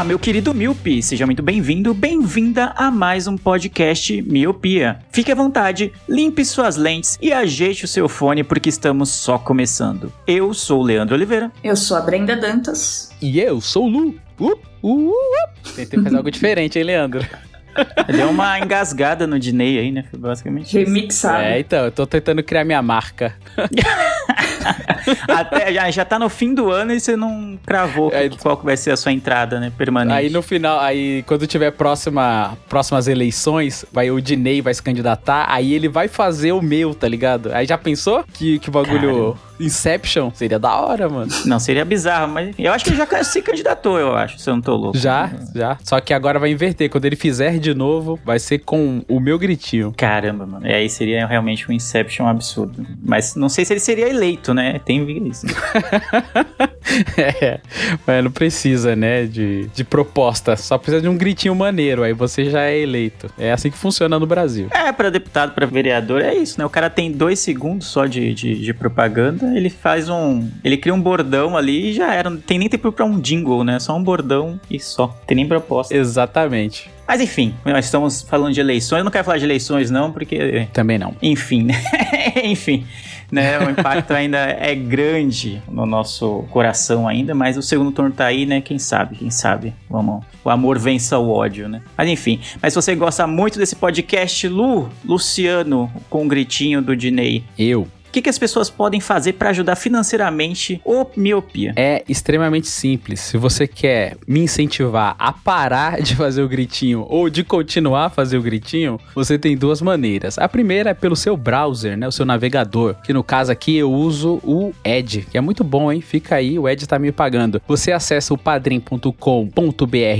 Olá, meu querido Miopi, seja muito bem-vindo, bem-vinda a mais um podcast Miopia. Fique à vontade, limpe suas lentes e ajeite o seu fone porque estamos só começando. Eu sou o Leandro Oliveira. Eu sou a Brenda Dantas. E eu sou o Lu. Uh, uh, uh. Tentei fazer algo diferente, hein, Leandro? Deu uma engasgada no Diney aí, né? Foi basicamente isso. Remixado. É, então, eu tô tentando criar minha marca. Até, já, já tá no fim do ano e você não cravou É, qual que vai ser a sua entrada, né? Permanente. Aí no final, aí quando tiver próxima, próximas eleições, vai o Dinei vai se candidatar, aí ele vai fazer o meu, tá ligado? Aí já pensou que, que bagulho Inception seria da hora, mano. Não, seria bizarro, mas eu acho que ele já se candidatou, eu acho, se eu não tô louco. Já, já. Só que agora vai inverter. Quando ele fizer de novo, vai ser com o meu gritinho. Caramba, mano. E aí seria realmente um Inception absurdo. Mas não sei se ele seria eleito, né? Tem isso. é, mas não precisa, né, de, de proposta. Só precisa de um gritinho maneiro, aí você já é eleito. É assim que funciona no Brasil. É, pra deputado, pra vereador, é isso, né? O cara tem dois segundos só de, de, de propaganda, ele faz um. Ele cria um bordão ali e já era. Não tem nem tempo pra um jingle, né? Só um bordão e só. Tem nem proposta. Exatamente. Mas enfim, nós estamos falando de eleições. Eu não quero falar de eleições, não, porque. Também não. Enfim, né? enfim. Né, o impacto ainda é grande no nosso coração ainda, mas o segundo turno tá aí, né? Quem sabe, quem sabe. Vamos. O amor vença o ódio, né? Mas enfim. Mas se você gosta muito desse podcast, Lu, Luciano, com o gritinho do Dinei, Eu. O que, que as pessoas podem fazer para ajudar financeiramente o miopia? É extremamente simples. Se você quer me incentivar a parar de fazer o gritinho ou de continuar a fazer o gritinho, você tem duas maneiras. A primeira é pelo seu browser, né? O seu navegador. Que no caso aqui eu uso o Edge, que é muito bom, hein? Fica aí, o Edge tá me pagando. Você acessa o padrim.com.br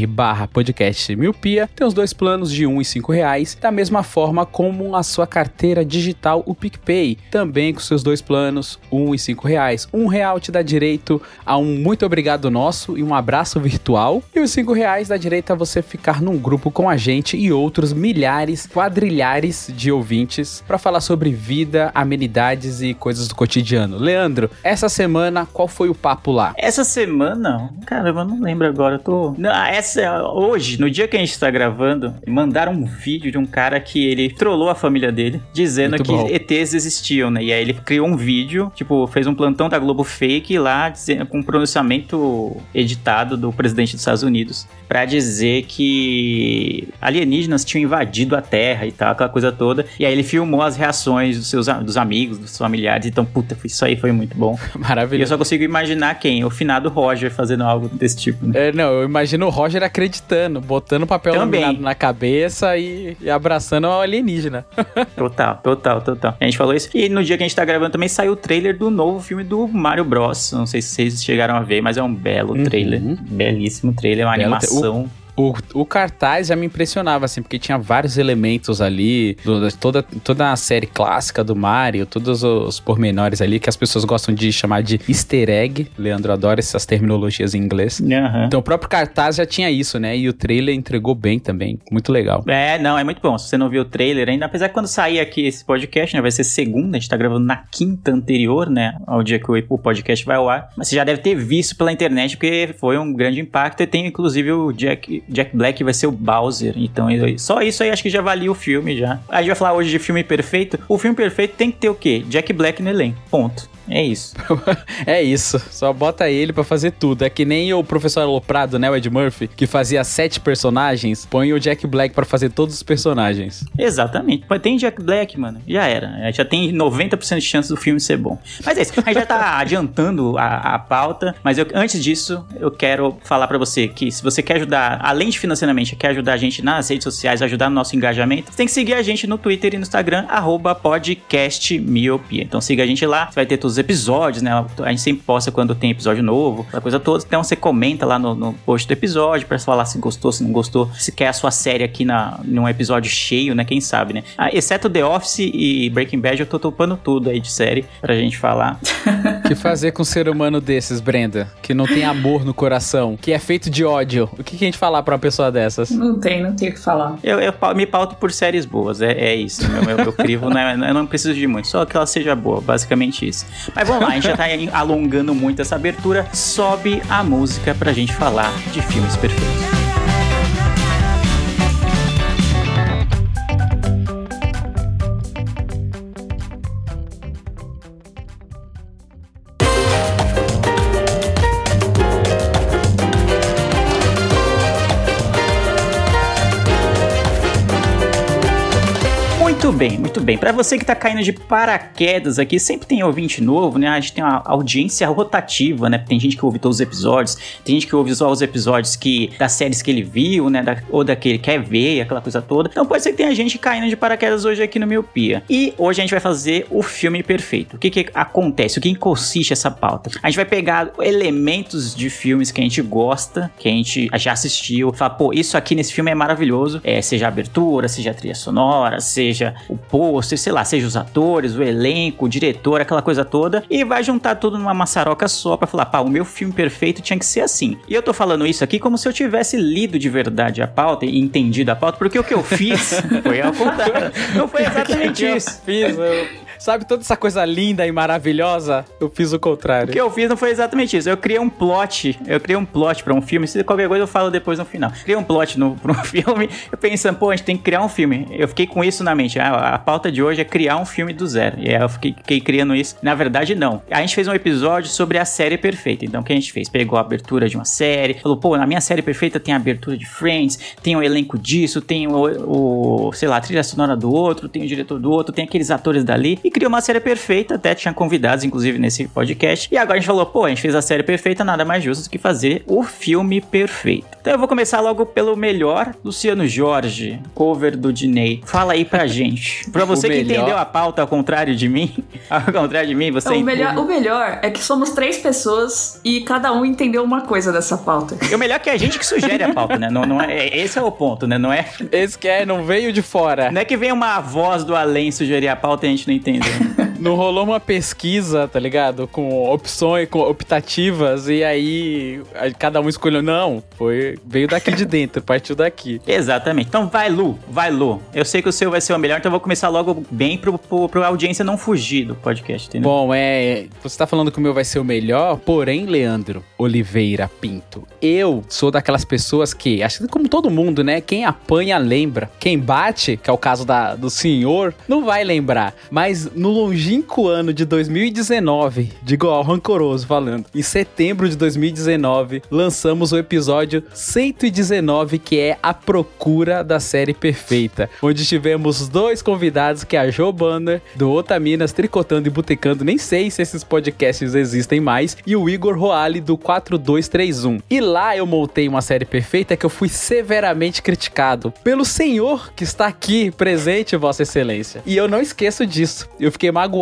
barra podcast miopia. Tem os dois planos de um e cinco reais. Da mesma forma como a sua carteira digital, o PicPay. Também com seus dois planos, um e cinco reais. Um real te dá direito a um muito obrigado nosso e um abraço virtual. E os cinco reais dá direito a você ficar num grupo com a gente e outros milhares, quadrilhares de ouvintes para falar sobre vida, amenidades e coisas do cotidiano. Leandro, essa semana qual foi o papo lá? Essa semana, caramba, eu não lembro agora. Eu tô. Não, essa, hoje, no dia que a gente tá gravando, mandaram um vídeo de um cara que ele trollou a família dele, dizendo Muito que bom. ETs existiam, né? E aí ele criou um vídeo, tipo, fez um plantão da Globo fake lá, com um pronunciamento editado do presidente dos Estados Unidos, pra dizer que alienígenas tinham invadido a Terra e tal, aquela coisa toda. E aí ele filmou as reações dos seus dos amigos, dos familiares. Então, puta, isso aí foi muito bom. E eu Maravilhoso. só consigo imaginar quem? O finado Roger fazendo algo desse tipo. né? É, não, eu imagino o Roger acreditando, botando papel laminado na cabeça e, e abraçando o alienígena. Total, total, total. A gente falou isso. E no dia que a gente tá gravando também saiu o trailer do novo filme do Mario Bros. Não sei se vocês chegaram a ver, mas é um belo Uhum. trailer. Belíssimo trailer, uma Belo tra- animação. O, o cartaz já me impressionava, assim, porque tinha vários elementos ali, do- toda, toda a série clássica do Mario, todos os pormenores ali que as pessoas gostam de chamar de easter egg. Leandro adora essas terminologias em inglês. Aham. Então o próprio cartaz já tinha isso, né? E o trailer entregou bem também. Muito legal. É, não, é muito bom. Se você não viu o trailer ainda, apesar que quando sair aqui esse podcast, né, vai ser segunda, a gente tá gravando na quinta anterior, né, ao dia que o podcast vai ao ar. Mas você já deve ter visto pela internet, porque foi um grande impacto. E tem, inclusive, o Jack, Jack Black vai ser o Bowser. Então, só isso aí acho que já valia o filme já. A gente vai falar hoje de filme perfeito. O filme perfeito tem que ter o quê? Jack Black no elenco. Ponto. É isso. É isso, só bota ele pra fazer tudo. É que nem o professor Aloprado, né, o Ed Murphy, que fazia sete personagens, põe o Jack Black pra fazer todos os personagens. Exatamente. Tem Jack Black, mano. Já era. Já tem 90% de chance do filme ser bom. Mas é isso. A gente já tá adiantando a, a pauta. Mas eu- antes disso, eu quero falar pra você que se você quer ajudar, além de financeiramente, quer ajudar a gente nas redes sociais, ajudar no nosso engajamento, você tem que seguir a gente no Twitter e no Instagram, podcastmiopia. Então siga a gente lá. Você vai ter 200 episódios, né? A gente sempre posta quando tem episódio novo, a coisa toda. Então você comenta lá no, no post do episódio pra falar se gostou, se não gostou, se quer a sua série aqui na, num episódio cheio, né? Quem sabe, né? Ah, exceto The Office e Breaking Bad, eu tô topando tudo aí de série pra gente falar. O que fazer com um ser humano desses, Brenda? Que não tem amor no coração, que é feito de ódio. O que, que a gente falar pra uma pessoa dessas? Não tem, não tem o que falar. Eu, eu me pauto por séries boas, é, é isso. Meu, meu, meu crivo, né? Eu não preciso de muito, só que ela seja boa, basicamente isso. Mas vamos lá, a gente já tá aí alongando muito essa abertura. Sobe a música pra gente falar de filmes perfeitos. Bem. Pra você que tá caindo de paraquedas aqui, sempre tem ouvinte novo, né? A gente tem uma audiência rotativa, né? Tem gente que ouve todos os episódios, tem gente que ouve só os episódios que das séries que ele viu, né? Da, ou da que quer ver, aquela coisa toda. Então pode ser que tenha gente caindo de paraquedas hoje aqui no Miopia. E hoje a gente vai fazer o filme perfeito. O que que acontece? O que consiste essa pauta? A gente vai pegar elementos de filmes que a gente gosta, que a gente já assistiu, falar, pô, isso aqui nesse filme é maravilhoso. É, seja a abertura, seja a trilha sonora, seja o pôster, sei lá, seja os atores, o elenco, o diretor, aquela coisa toda, e vai juntar tudo numa maçaroca só pra falar, pá, o meu filme perfeito tinha que ser assim. E eu tô falando isso aqui como se eu tivesse lido de verdade a pauta e entendido a pauta, porque o que eu fiz foi ao contrário. Não foi exatamente Eu isso. fiz, eu- Sabe toda essa coisa linda e maravilhosa? Eu fiz o O contrário. que eu fiz não foi exatamente isso. Eu criei um plot. Eu criei um plot pra um filme. Se qualquer coisa eu falo depois no final. Criei um plot no, pra um filme. Eu pensando, pô, a gente tem que criar um filme. Eu fiquei com isso na mente. Ah, a pauta de hoje é criar um filme do zero. E aí eu fiquei, fiquei criando isso. Na verdade, não. A gente fez um episódio sobre a série perfeita. Então, o que a gente fez? Pegou a abertura de uma série. Falou, pô, na minha série perfeita tem a abertura de Friends. Tem o elenco disso. Tem o, o sei lá, a trilha sonora do outro. Tem o diretor do outro. Tem aqueles atores dali. E criou uma série perfeita. Até tinha convidados, inclusive, nesse podcast. E agora a gente falou, pô, a gente fez a série perfeita. Nada mais justo do que fazer o filme perfeito. Então eu vou começar logo pelo melhor. Luciano Jorge, cover do Diney. Fala aí pra gente. Pra você O que melhor. entendeu a pauta ao contrário de mim, ao contrário de mim, você Então, o, melhor, entende. o melhor é que somos três pessoas e cada um entendeu uma coisa dessa pauta. E o melhor é que é a gente que sugere a pauta, né? Não, não é, esse é o ponto, né? Não é, Esse que é, não veio de fora. não é que vem uma voz do além sugerir a pauta e a gente não entendeu. Não rolou uma pesquisa, tá ligado? Com opções, com optativas, e aí cada um escolheu. Não, foi. Veio daqui de dentro, partiu daqui. Exatamente. Então vai, Lu. Vai, Lu. Eu sei que o seu vai ser o melhor, então eu vou começar logo bem pro, pro, pro audiência não fugir do podcast, entendeu? Bom, é. Você tá falando que o meu vai ser o melhor, porém, Leandro Oliveira Pinto, eu sou daquelas pessoas que, acho que como todo mundo, né? Quem apanha lembra. Quem bate, que é o caso da, do senhor, não vai lembrar. Mas no longínquo ano de 2019, digo ó, rancoroso falando, em setembro de 2019, lançamos o episódio 119, que é A Procura da Série Perfeita, onde tivemos dois convidados, que é a Jo Banner, do Otaminas Tricotando e Botecando, nem sei se esses podcasts existem mais, e o Igor Roale, do 4231. E lá eu montei uma série perfeita que eu fui severamente criticado pelo senhor que está aqui presente, Vossa Excelência. E eu não esqueço disso. Eu fiquei magoado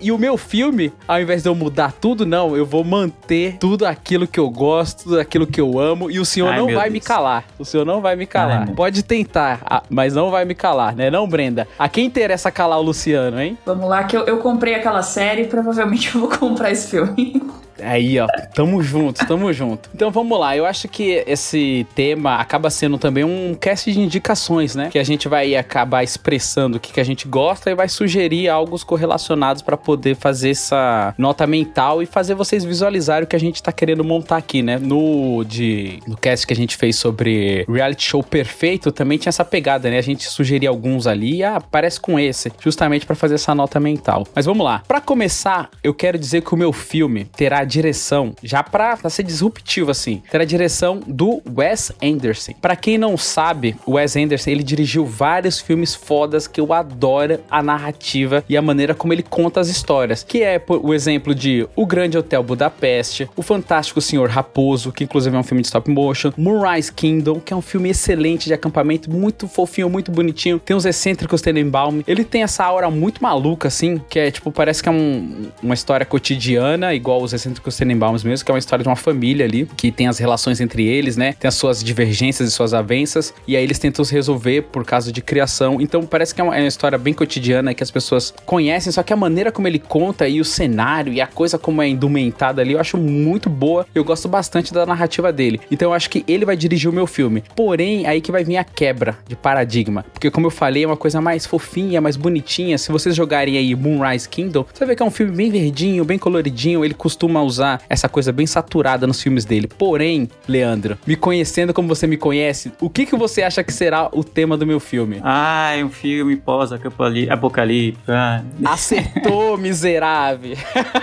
e o meu filme, ao invés de eu mudar tudo, não, eu vou manter tudo aquilo que eu gosto, tudo aquilo que eu amo, e o senhor Ai, não vai Deus. me calar. O senhor não vai me Ai, calar. meu- Pode tentar, ah, mas não vai me calar, né? Não, Brenda? A quem interessa calar o Luciano, hein? Vamos lá, que eu, eu comprei aquela série e provavelmente eu vou comprar esse filme. Aí, ó, tamo junto, tamo junto. Então vamos lá, eu acho que esse tema acaba sendo também um cast de indicações, né? Que a gente vai acabar expressando o que, que a gente gosta e vai sugerir algo correlacionados pra poder fazer essa nota mental e fazer vocês visualizarem o que a gente tá querendo montar aqui, né? No, de, no cast que a gente fez sobre reality show perfeito, também tinha essa pegada, né? A gente sugeria alguns ali e ah, parece com esse, justamente pra fazer essa nota mental. Mas vamos lá. Pra começar, eu quero dizer que o meu filme terá direção, já pra, pra ser disruptivo assim, terá a direção do Wes Anderson. Pra quem não sabe, o Wes Anderson, ele dirigiu vários filmes fodas que eu adoro a narrativa e a maneira como ele conta as histórias, que é o exemplo de O Grande Hotel Budapeste, O Fantástico Senhor Raposo, que inclusive é um filme de stop motion, Moonrise Kingdom, que é um filme excelente de acampamento, muito fofinho, muito bonitinho. Tem os excêntricos Tenenbaum. Ele tem essa aura muito maluca, assim, que é tipo, parece que é um- uma história cotidiana, igual os excêntricos Tenenbaums mesmo, que é uma história de uma família ali, que tem as relações entre eles, né? Tem as suas divergências e suas avanças, e aí eles tentam se resolver por causa de criação. Então parece que é uma, é uma história bem cotidiana que as pessoas conhecem, só que a maneira como ele conta e o cenário e a coisa como é indumentada ali, eu acho muito boa. Eu gosto bastante da narrativa dele. Então eu acho que ele vai dirigir o meu filme. Porém, aí que vai vir a quebra de paradigma. Porque, como eu falei, é uma coisa mais fofinha, mais bonitinha. Se vocês jogarem aí Moonrise Kingdom, você vê que é um filme bem verdinho, bem coloridinho. Ele costuma usar essa coisa bem saturada nos filmes dele. Porém, Leandro, me conhecendo como você me conhece, o que, que você acha que será o tema do meu filme? Ah, é um filme pós-apocalipse. Ah, Acertou, miserável.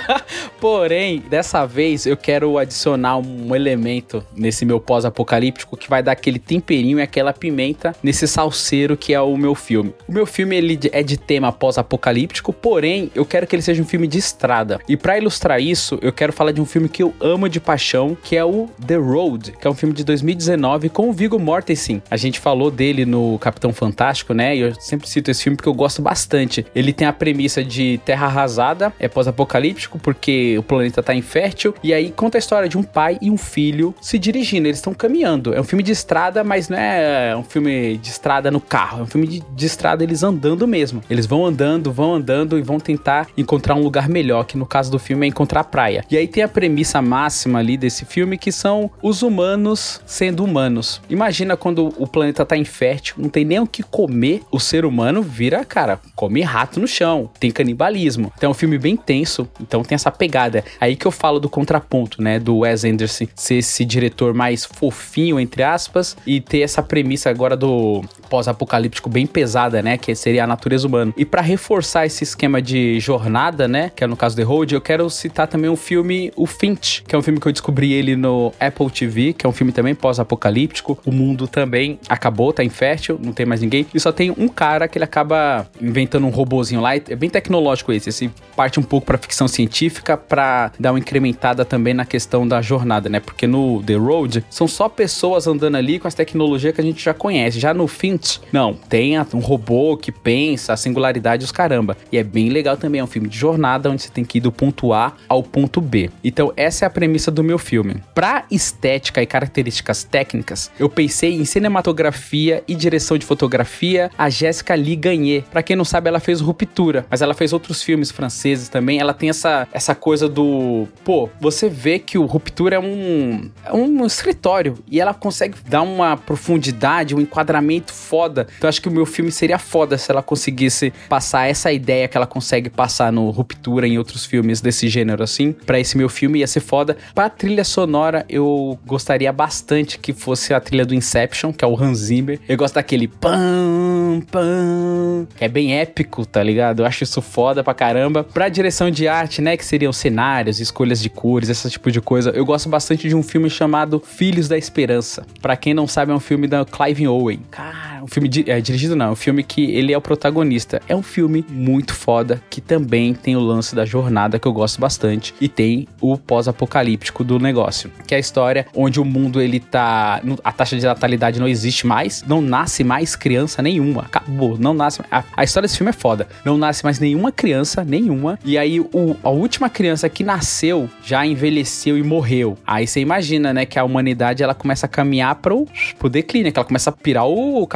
Porém, dessa vez eu quero adicionar um elemento nesse meu pós-apocalíptico que vai dar aquele temperinho e aquela pimenta nesse salseiro que é o meu filme. O meu filme ele é de tema pós-apocalíptico, porém eu quero que ele seja um filme de estrada. E pra ilustrar isso, eu quero falar de um filme que eu amo de paixão, que é o The Road, que é um filme de 2019 com o Viggo Mortensen. A gente falou dele no Capitão Fantástico, né? E eu sempre cito esse filme porque eu gosto bastante. Ele tem a premissa de terra arrasada, é pós-apocalíptico porque o planeta tá infértil, e aí conta a história de um pai e um filho se dirigindo, eles estão caminhando. É um filme de estrada, mas não é um filme de estrada no carro, é um filme de, de estrada eles andando mesmo. Eles vão andando, vão andando e vão tentar encontrar um lugar melhor, que no caso do filme é encontrar praia. E aí tem a premissa máxima ali desse filme que são os humanos sendo humanos. Imagina quando o planeta tá infértil, não tem nem o que comer, o ser humano vira, cara, come rato no chão, tem canibalismo. Então é um filme bem tenso, então tem essa pegada. Aí que eu falo do contraponto, né, do Wes Anderson ser esse diretor mais fofinho, entre aspas, e ter essa premissa agora do pós-apocalíptico bem pesada, né, que seria a natureza humana. E pra reforçar esse esquema de jornada, né, que é no caso The Road, eu quero citar também um filme, o Finch, que é um filme que eu descobri ele no Apple TV, que é um filme também pós-apocalíptico. O mundo também acabou, tá infértil, não tem mais ninguém. E só tem um cara que ele acaba inventando um robozinho lá. É bem tecnológico esse. Esse parte um pouco pra ficção científica pra dar uma incrementada também na questão da jornada, né? Porque no The Road são só pessoas andando ali com as tecnologias que a gente já conhece. Já no Finch, não. Tem um robô que pensa, a singularidade os caramba. E é bem legal também. É um filme de jornada onde você tem que ir do ponto A ao ponto B. Então, essa é a premissa do meu filme. Pra estética e características técnicas, eu pensei em cinematografia e direção de fotografia, a Jéssica Lee Gagné. Pra quem não sabe, ela fez Ruptura, mas ela fez outros filmes franceses também. Ela tem essa, essa coisa do. Pô, você vê que o Ruptura é um, é um escritório e ela consegue dar uma profundidade, um enquadramento foda. Então, acho que o meu filme seria foda se ela conseguisse passar essa ideia que ela consegue passar no Ruptura em outros filmes desse gênero assim. Pra esse meu filme ia ser foda. Pra trilha sonora, eu gostaria bastante que fosse a trilha do Inception, que é o Hans Zimmer. Eu gosto daquele pam, pam, que é bem épico, tá ligado? Eu acho isso foda pra caramba. Pra direção de arte, né, que seriam cenários, escolhas de cores, esse tipo de coisa, eu gosto bastante de um filme chamado Filhos da Esperança. Pra quem não sabe, é um filme da Clive Owen. Cara, um filme di- é, dirigido não, é um filme que ele é o protagonista. É um filme muito foda, que também tem o lance da jornada, que eu gosto bastante, e tem o pós-apocalíptico do negócio, que é a história onde o mundo ele tá. A taxa de natalidade não existe mais, não nasce mais criança nenhuma. Acabou, não nasce. A, a história desse filme é foda. Não nasce mais nenhuma criança, nenhuma. E aí, o, a última criança que nasceu já envelheceu e morreu. Aí você imagina, né, que a humanidade ela começa a caminhar pro, pro declínio, que ela começa a pirar o, o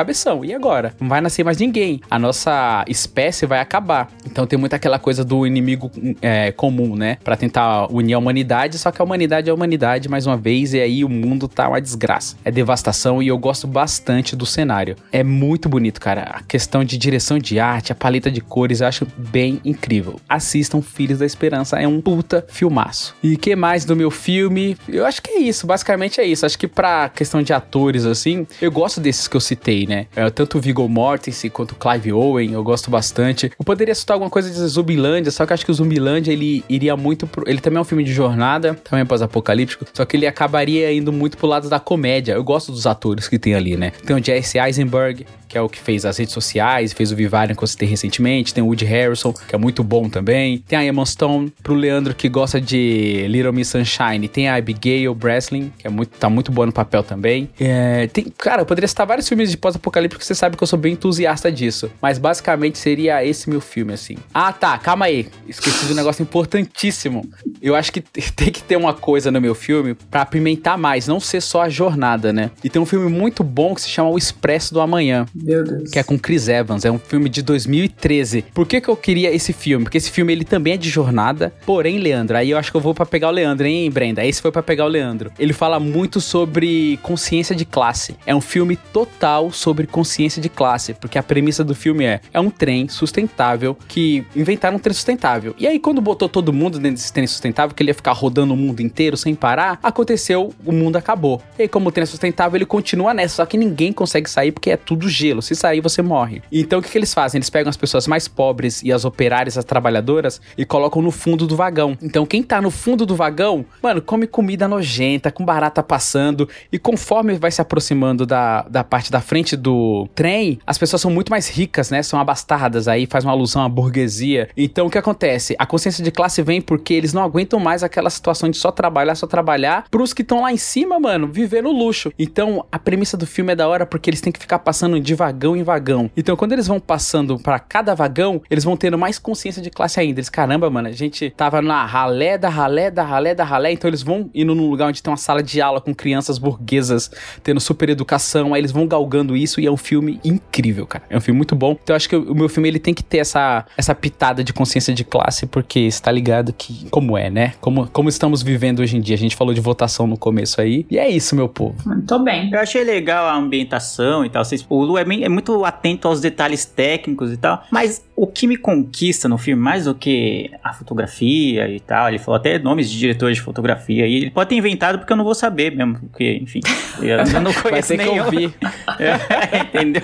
E agora? Não vai nascer mais ninguém. A nossa espécie vai acabar. Então tem muito aquela coisa do inimigo é, comum, né? Pra tentar unir a humanidade, só que a humanidade é a humanidade mais uma vez, e aí o mundo tá uma desgraça. É devastação e eu gosto bastante do cenário. É muito bonito, cara. A questão de direção de arte, a paleta de cores, eu acho bem incrível. Assistam Filhos da Esperança, é um puta filmaço. E que mais do meu filme? Eu acho que é isso, basicamente é isso. Acho que pra questão de atores, assim, eu gosto desses que eu citei, né? É, tanto o Viggo Mortensen quanto o Clive Owen, eu gosto bastante. Eu poderia citar alguma coisa de Zumbilândia, só que acho que o Zumbilândia, ele iria muito pro... Ele também é um filme de jornada, também é pós-apocalíptico, só que ele acabaria indo muito pro lado da comédia. Eu gosto dos atores que tem ali, né? Tem o Jesse Eisenberg, que é o que fez as redes sociais, fez o Vivarium que eu citei recentemente. Tem o Woody Harrison, que é muito bom também. Tem a Emma Stone, pro Leandro que gosta de Little Miss Sunshine. Tem a Abigail Breslin, que é muito, tá muito boa no papel também. É, tem, cara, eu poderia citar vários filmes de pós-apocalipse, porque você sabe que eu sou bem entusiasta disso. Mas basicamente seria esse meu filme, assim. Ah, tá, calma aí. Esqueci de um negócio importantíssimo. Eu acho que tem que ter uma coisa no meu filme pra apimentar mais, não ser só a jornada, né? E tem um filme muito bom que se chama O Expresso do Amanhã. Meu Deus. Que é com Chris Evans, é um filme de 2013. Por que que eu queria esse filme? Porque esse filme ele também é de jornada, porém, Leandro, aí eu acho que eu vou para pegar o Leandro, hein, Brenda? Esse foi para pegar o Leandro. Ele fala muito sobre consciência de classe. É um filme total sobre consciência de classe, porque a premissa do filme é é um trem sustentável que inventaram um trem sustentável. E aí quando botou todo mundo dentro desse trem sustentável, que ele ia ficar rodando o mundo inteiro sem parar, aconteceu, o mundo acabou. E aí como o trem é sustentável, ele continua nessa, só que ninguém consegue sair porque é tudo gelo. Se sair, você morre. Então o que, que eles fazem? Eles pegam as pessoas mais pobres e as operárias, as trabalhadoras, e colocam no fundo do vagão. Então quem tá no fundo do vagão, mano, come comida nojenta, com barata passando, e conforme vai se aproximando da, da parte da frente do trem, as pessoas são muito mais ricas, né? São abastardas, aí faz uma alusão à burguesia. Então o que acontece? A consciência de classe vem porque eles não aguentam mais aquela situação de só trabalhar, só trabalhar, pros que estão lá em cima, mano, viver no luxo. Então a premissa do filme é da hora porque eles têm que ficar passando de vagão em vagão. Então, quando eles vão passando para cada vagão, eles vão tendo mais consciência de classe ainda. Eles, caramba, mano, a gente tava na ralé da ralé da ralé da ralé, então eles vão indo num lugar onde tem uma sala de aula com crianças burguesas tendo super educação, aí eles vão galgando isso e é um filme incrível, cara. É um filme muito bom. Então, eu acho que o meu filme ele tem que ter essa, essa pitada de consciência de classe, porque está ligado que como é, né? Como, como estamos vivendo hoje em dia. A gente falou de votação no começo aí. E é isso, meu povo. Muito bem. Eu achei legal a ambientação e tal. O Lu é, bem- é muito atento aos detalhes técnicos e tal. Mas o que me conquista no filme, mais do que a fotografia e tal, ele falou até nomes de diretores de fotografia. E ele pode ter inventado porque eu não vou saber mesmo. Porque, enfim, eu não conheço Vai ter que nenhum. ouvir. É, entendeu?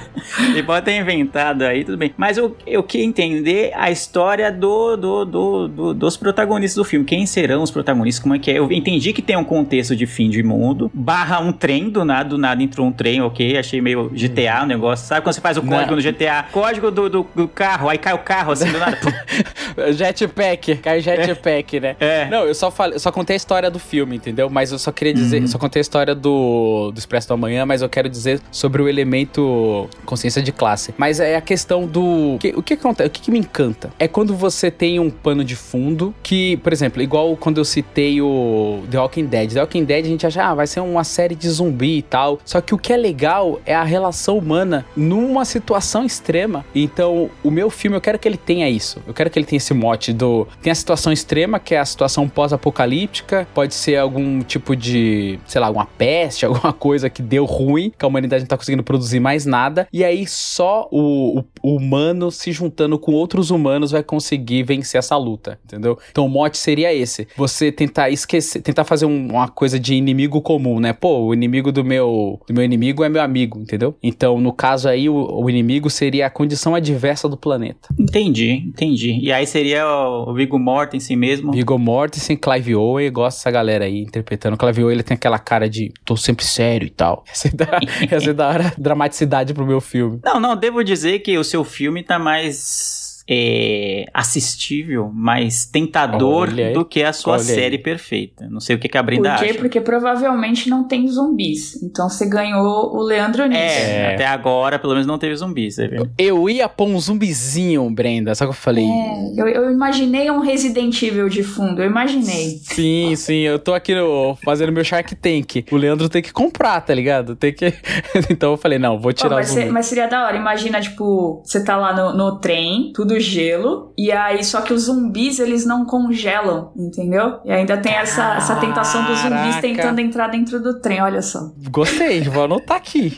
Ele pode ter inventado aí, tudo bem. Mas eu, eu queria entender a história do, do, do, do- dos protagonistas do filme. Quem serão os protagonistas? Como é que é? Eu entendi que tem um contexto de fim de mundo, barra um trem, do nada, do nada entrou um trem, ok? Achei meio GTA o negócio. Sabe quando você faz o código Não. no GTA? Código do, do, do carro, aí cai o carro assim do nada. Jetpack, cai jetpack, né? É. Não, eu só falei, eu só contei a história do filme, entendeu? Mas eu só queria dizer, eu só contei a história do, do Expresso do Amanhã, mas eu quero dizer sobre o elemento consciência de classe. Mas é a questão do que- o que acontece, o que, que me encanta é quando você tem um pano de fundo que, por exemplo, igual quando eu citei o The Walking Dead. The Walking Dead a gente acha, ah, vai ser uma série de zumbi e tal. Só que o que é legal é a relação humana numa situação extrema. Então, o meu filme, eu quero que ele tenha isso. Eu quero que ele tenha esse mote do. Tem a situação extrema, que é a situação pós-apocalíptica. Pode ser algum tipo de, sei lá, alguma peste, alguma coisa que deu ruim, que a humanidade não tá conseguindo produzir mais nada. E aí só o, o- o humano se juntando com outros humanos vai conseguir vencer essa luta, entendeu? Então o mote seria esse. Você tentar esquecer, tentar fazer um- uma coisa de inimigo comum, né? Pô, o inimigo do meu, do meu inimigo é meu amigo, entendeu? Então, no caso aí, o, o inimigo seria a condição adversa do planeta. entendi, entendi. E aí seria o Viggo Mortensen mesmo. Viggo Mortensen, Clive Owen, gosto dessa galera aí interpretando. O Clive Owen, ele tem aquela cara de tô sempre sério e tal. Ia ser da, ia ser da hora dramaticidade pro meu filme. Não, não, devo dizer que o seu filme tá mais é, assistível, mais tentador Olha do que a sua série perfeita. Não sei o que, que a Brenda Por quê? acha. Porque provavelmente não tem zumbis. Então você ganhou o Leandro nisso. É, É. até agora, pelo menos não teve zumbis, tá vendo? Eu ia pôr um zumbizinho, Brenda, só que eu falei. É, eu, eu imaginei um Resident Evil de fundo, eu imaginei. Sim, sim, eu tô aqui no- fazendo meu Shark Tank. O Leandro tem que comprar, tá ligado? Tem que. então eu falei, não, vou Pô, tirar o mas, zumbi. se- mas seria da hora. Imagina, tipo, você tá lá no, no trem, tudo do gelo, e aí só que os zumbis eles não congelam, entendeu? E ainda tem essa, essa tentação dos zumbis tentando entrar dentro do trem, olha só. Gostei, vou anotar aqui.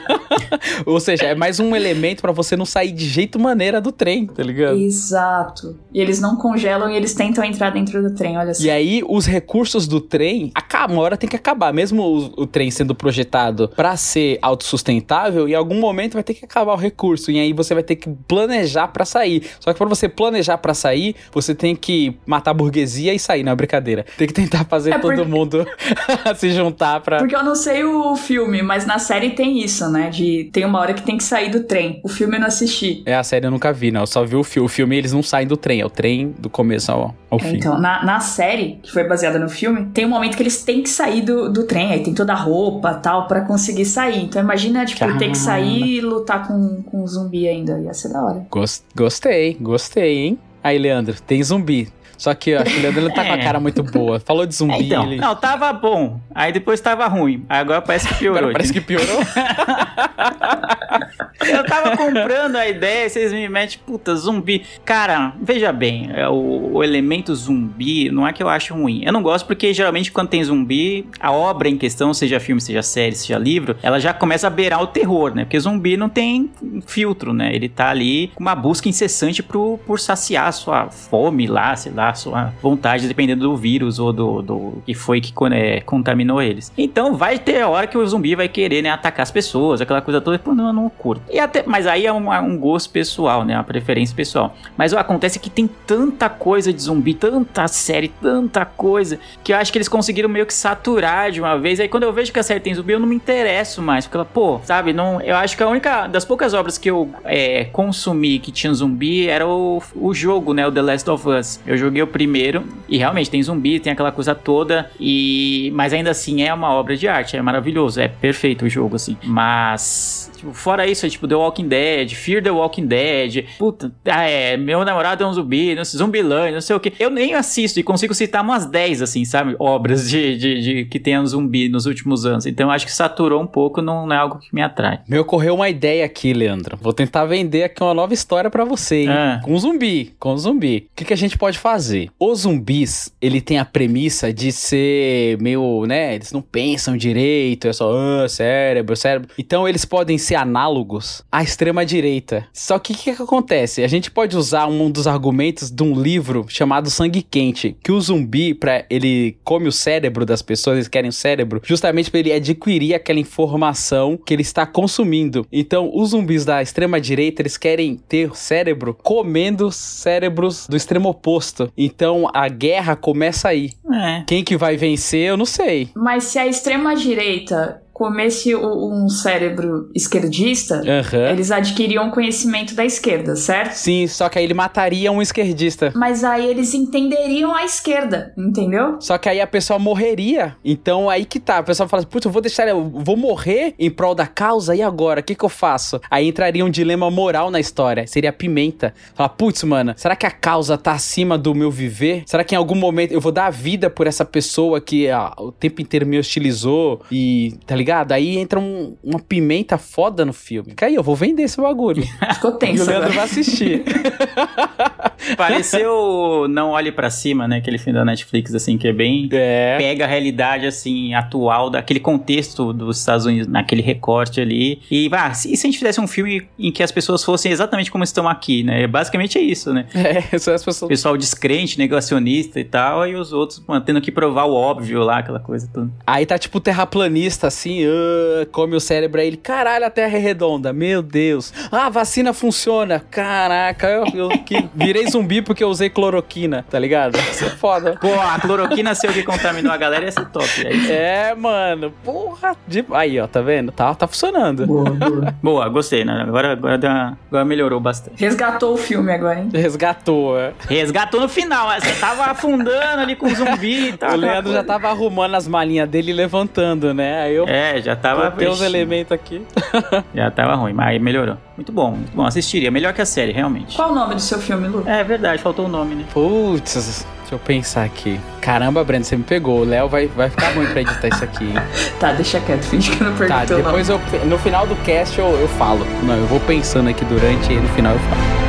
Ou seja, é mais um elemento pra você não sair de jeito maneira do trem, tá ligado? Exato. E eles não congelam e eles tentam entrar dentro do trem, olha só. E aí, os recursos do trem, acaba, uma hora tem que acabar. Mesmo o, o trem sendo projetado pra ser autossustentável, em algum momento vai ter que acabar o recurso. E aí você vai ter que planejar pra sair. Só que pra você planejar pra sair, você tem que matar a burguesia e sair, não é brincadeira. Tem que tentar fazer É todo porque- mundo se juntar pra. Porque eu não sei o filme, mas na série tem isso, né? De tem uma hora que tem que sair do trem. O filme eu não assisti. É a série eu nunca vi, não. Eu só vi o filme. O filme eles não saem do trem, é o trem do começo ao, ao É, fim. Então, na, na série, que foi baseada no filme, tem um momento que eles têm que sair do, do trem, aí tem toda a roupa tal, pra conseguir sair. Então imagina, tipo, ter Caramba. que sair e lutar com, com um zumbi ainda. Ia ser da hora. Gos- Gostei, gostei, hein? Aí, Leandro, tem zumbi. Só que eu acho que o Leandro ele tá com a É. cara muito boa. Falou de É, zumbi, então, ele. não, tava bom. Aí depois tava ruim. Agora parece que piorou. Agora parece que piorou. Eu tava comprando a ideia, vocês me metem, puta, zumbi. Cara, veja bem, é, o, o elemento zumbi não é que eu acho ruim. Eu não gosto porque geralmente quando tem zumbi, a obra em questão, seja filme, seja série, seja livro, ela já começa a beirar o terror, né? Porque zumbi não tem filtro, né? Ele tá ali com uma busca incessante pro, por saciar a sua fome lá, sei lá, sua vontade, dependendo do vírus ou do, do que foi que é, contaminou eles. Então vai ter a hora que o zumbi vai querer, né, atacar as pessoas, aquela coisa toda, pô, não, eu não curto. E até, mas aí é um, gosto pessoal, né, uma preferência pessoal. Mas o acontece que tem tanta coisa de zumbi, tanta série, tanta coisa, que eu acho que eles conseguiram meio que saturar de uma vez. Aí quando eu vejo que a série tem zumbi, eu não me interesso mais, porque pô, sabe, não, eu acho que a única das poucas obras que eu é, consumi que tinha zumbi era o, o jogo, né, o The Last of Us. Eu joguei o primeiro e realmente tem zumbi, tem aquela coisa toda e mas ainda assim é uma obra de arte, é maravilhoso, é perfeito o jogo assim. Mas tipo, fora isso, é tipo The Walking Dead, Fear the Walking Dead, puta, ah, é, meu namorado é um zumbi, não sei, Zumbilândia, não sei o que. Eu nem assisto e consigo citar umas 10 assim, sabe, obras de, de, de que tenham zumbi nos últimos anos. Então acho que saturou um pouco, não, não é algo que me atrai. Me ocorreu uma ideia aqui, Leandro. Vou tentar vender aqui uma nova história pra você, hein? Ah. Com zumbi, com zumbi. O que, que a gente pode fazer? Os zumbis, ele tem a premissa de ser meio, né? Eles não pensam direito, é só ah, cérebro, cérebro. Então eles podem ser análogos à extrema-direita. Só que o que, que acontece? A gente pode usar um dos argumentos de um livro chamado Sangue Quente, que o zumbi, pra, ele come o cérebro das pessoas, eles querem o cérebro, justamente para ele adquirir aquela informação que ele está consumindo. Então, os zumbis da extrema-direita, eles querem ter cérebro comendo cérebros do extremo oposto. Então, a guerra começa aí. É. Quem que vai vencer, eu não sei. Mas se a extrema-direita comesse um cérebro esquerdista, Aham. eles adquiriam conhecimento da esquerda, certo? Sim, só que aí ele mataria um esquerdista. Mas aí eles entenderiam a esquerda, entendeu? Só que aí a pessoa morreria. Então aí que tá. A pessoa fala assim, putz, eu vou deixar, eu vou morrer em prol da causa, e agora? O que que eu faço? Aí entraria um dilema moral na história. Seria a pimenta. Fala, putz, mano, será que a causa tá acima do meu viver? Será que em algum momento eu vou dar a vida por essa pessoa que ah, o tempo inteiro me hostilizou? E, tá ligado? Aí entra um- uma pimenta foda no filme. Aí, eu vou vender esse bagulho. Ficou e o tenso Leandro vai assistir. Pareceu Não Olhe Pra Cima, né? Aquele filme da Netflix, assim, que é bem... é. Pega a realidade, assim, atual, daquele contexto dos Estados Unidos, naquele recorte ali. E, vá, se, e se a gente fizesse um filme em que as pessoas fossem exatamente como estão aqui, né? Basicamente é isso, né? É, são as pessoas. Pessoal descrente, negacionista e tal, e os outros mano, tendo que provar o óbvio lá, aquela coisa toda. Aí tá tipo terraplanista, assim, ah, come o cérebro aí ele, caralho, a terra é redonda, meu Deus. Ah, a vacina funciona, caraca, eu, eu que virei zumbi porque eu usei cloroquina, tá ligado? Isso é foda. Pô, a cloroquina ser o que contaminou a galera ia ser top. Aí. É, mano, porra. de- Aí, ó, tá vendo? Tá, tá funcionando. Boa, boa. Boa, gostei, né? Agora, agora, deu uma- agora melhorou bastante. Resgatou o filme agora, hein? Resgatou, é. Resgatou no final, mas você tava afundando ali com o zumbi e tal. o Leandro já tava arrumando as malinhas dele e levantando, né? Aí eu É, já tava. botei os Ixi, elementos aqui. Já tava ruim, mas melhorou. Muito bom, muito bom. Assistiria. Melhor que a série, realmente. Qual o nome do seu filme, Lu? É verdade, faltou o nome, né? Putz, deixa eu pensar aqui. Caramba, Breno, você me pegou. O Léo vai, vai ficar ruim pra editar isso aqui. hein? Tá, deixa quieto, finge que eu não Tá, perguntei o nome. depois eu, no final do cast eu, eu falo. Não, eu vou pensando aqui durante e no final eu falo.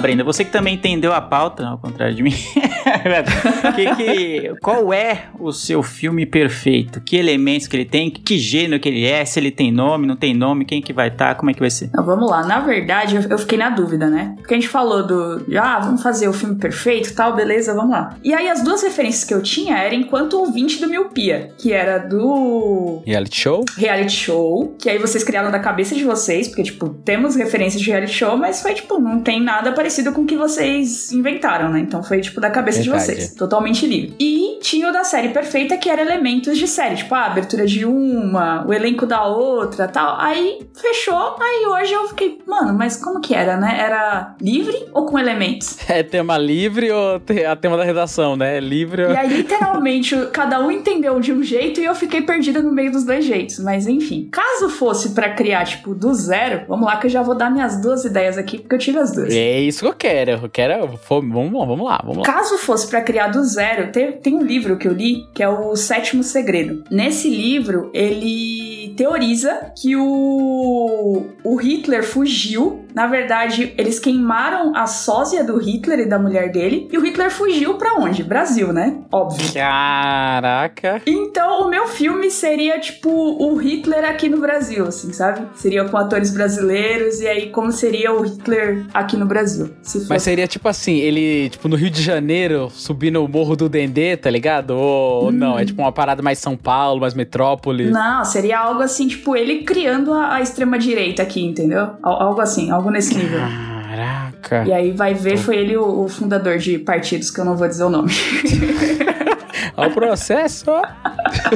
Brenda. Você que também entendeu a pauta, ao contrário de mim. que, que, qual é o seu filme perfeito? Que elementos que ele tem? Que gênero que ele é? Se ele tem nome, não tem nome? Quem que vai estar? Como é que vai ser? Então, vamos lá. Na verdade, eu, eu fiquei na dúvida, né? Porque a gente falou do. Ah, vamos fazer o filme perfeito tal, beleza, vamos lá. E aí, as duas referências que eu tinha eram enquanto ouvinte do Miopia, que era do Reality show? reality show, que aí vocês criaram da cabeça de vocês, porque, tipo, temos referências de reality show, mas foi, tipo, não tem nada parecido com o que vocês inventaram, né? Então foi, tipo, da cabeça Verdade. de vocês. Totalmente livre. E tinha o da série perfeita, que era elementos de série, tipo, a abertura de uma, o elenco da outra tal. Aí fechou, aí hoje eu fiquei, mano, mas como que era, né? Era livre ou com elementos? É tema livre ou a tema da redação, né? Livre ou... E aí, literalmente, cada um entendeu de um jeito e eu fiquei perdida no meio dos dois jeitos. Mas enfim, caso fosse pra criar, tipo, do zero, vamos lá que eu já vou dar minhas duas ideias aqui, porque eu tive as duas. É isso que eu quero. Eu quero. Vamos, vamos lá, vamos lá. Caso fosse pra criar do zero, tem, tem um livro que eu li que é o Sétimo Segredo. Nesse livro, ele teoriza que o, o Hitler fugiu. Na verdade, eles queimaram a sósia do Hitler e da mulher dele. E o Hitler fugiu pra onde? Brasil, né? Óbvio. Caraca. Então, o meu filme seria, tipo, o Hitler aqui no Brasil, assim, sabe? Seria com atores brasileiros, e aí como seria o Hitler aqui no Brasil. Se. Mas seria tipo assim, ele, tipo, no Rio de Janeiro, subindo o Morro do Dendê, tá ligado? Ou ou não, é tipo uma parada mais São Paulo, mais metrópole. Não, seria algo assim, tipo, ele criando a, a extrema-direita aqui, entendeu? Al- Algo assim, algo nesse nível. Caraca. E aí vai ver, foi ele o, o fundador de partidos, que eu não vou dizer o nome. Olha o processo.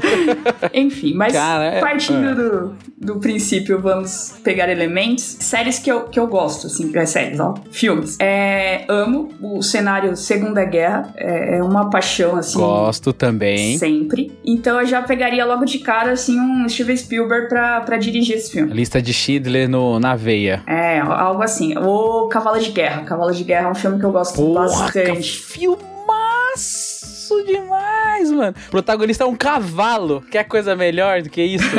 Enfim, mas Cara, é- partindo é. do, do princípio, vamos pegar elementos. Séries que eu, que eu gosto, assim, é séries, ó. Filmes. É, amo o cenário Segunda Guerra, é, é uma paixão, assim. Gosto também. Sempre. Então eu já pegaria logo de cara, assim, um Steven Spielberg pra, pra dirigir esse filme. Lista de Schindler no, na veia. É, algo assim. O Cavalo de Guerra. Cavalo de Guerra é um filme que eu gosto Porra, bastante. filmaço demais, mano. O protagonista é um cavalo. Quer coisa melhor do que isso?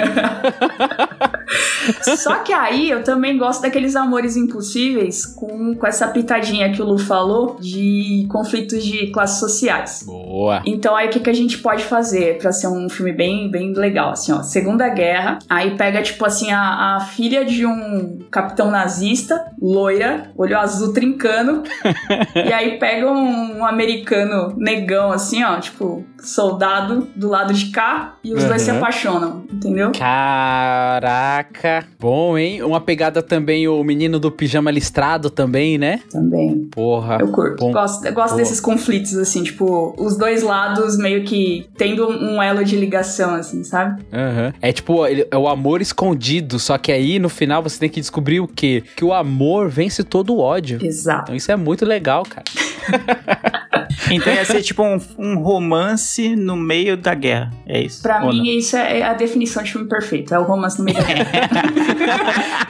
Só que aí eu também gosto daqueles amores impossíveis com, com essa pitadinha que o Lu falou de conflitos de classes sociais. Boa. Então aí o que, que a gente pode fazer pra ser um filme bem, bem legal, assim, ó, Segunda Guerra, aí pega tipo assim a, a filha de um capitão nazista, loira, olho azul trincando, e aí pega um, um americano negão assim, ó, tipo soldado do lado de cá e os dois se Uhum. apaixonam, entendeu? Caraca. Bom, hein? Uma pegada também, o menino do pijama listrado também, né? Também. Porra. Eu curto. Bom, gosto eu gosto desses conflitos, assim, tipo, os dois lados meio que tendo um elo de ligação, assim, sabe? Aham. É tipo, é o amor escondido, só que aí no final você tem que descobrir o quê? Que o amor vence todo o ódio. Exato. Então isso é muito legal, cara. Então ia ser tipo um, um romance no meio da guerra. É isso. Pra Ou mim, não? isso é a definição de filme perfeito. É o romance no meio da guerra.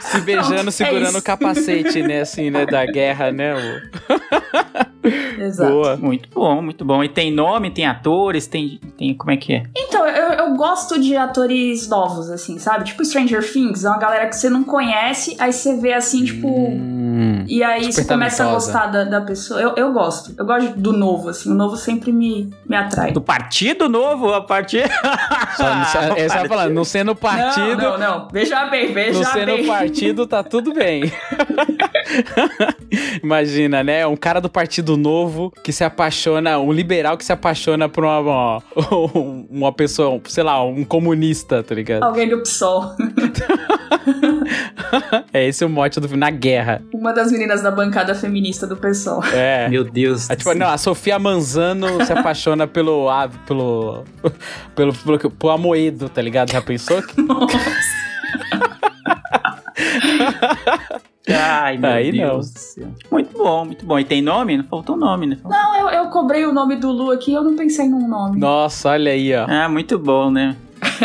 Se beijando, Pronto, é segurando isso. o capacete, né? Assim, né? Da guerra, né? Exato. Boa. Muito bom, muito bom. E tem nome, tem atores, tem. tem como é que é? Então, eu, eu gosto de atores novos, assim, sabe? Tipo Stranger Things, é uma galera que você não conhece, aí você vê assim, tipo. Hum. E aí você começa a gostar da, da pessoa. Eu, eu gosto. Eu gosto do novo, assim. O novo sempre me, me atrai. Do Partido Novo, a partir. Só, é só falando, não sendo partido, Não, não, não. Veja bem, veja não sendo bem. partido, tá tudo bem. Imagina, né? Um cara do Partido Novo que se apaixona, um liberal que se apaixona por uma, uma, uma pessoa, sei lá, um comunista, tá ligado? Alguém do PSOL. É esse o mote do filme, na guerra. Uma das meninas da bancada feminista do PSOL. É. Meu Deus. É tipo, não, a Sofia Manzano se apaixona pelo. ah, pelo. pelo. pelo. pelo Amoedo, tá ligado? Já pensou? Ai, meu Aí não. Deus do céu. Muito bom, muito bom. E tem nome? Não faltou nome, né? Não, eu, eu cobrei o nome do Lu aqui, eu não pensei num nome. Nossa, olha aí, ó. Ah, muito bom, né?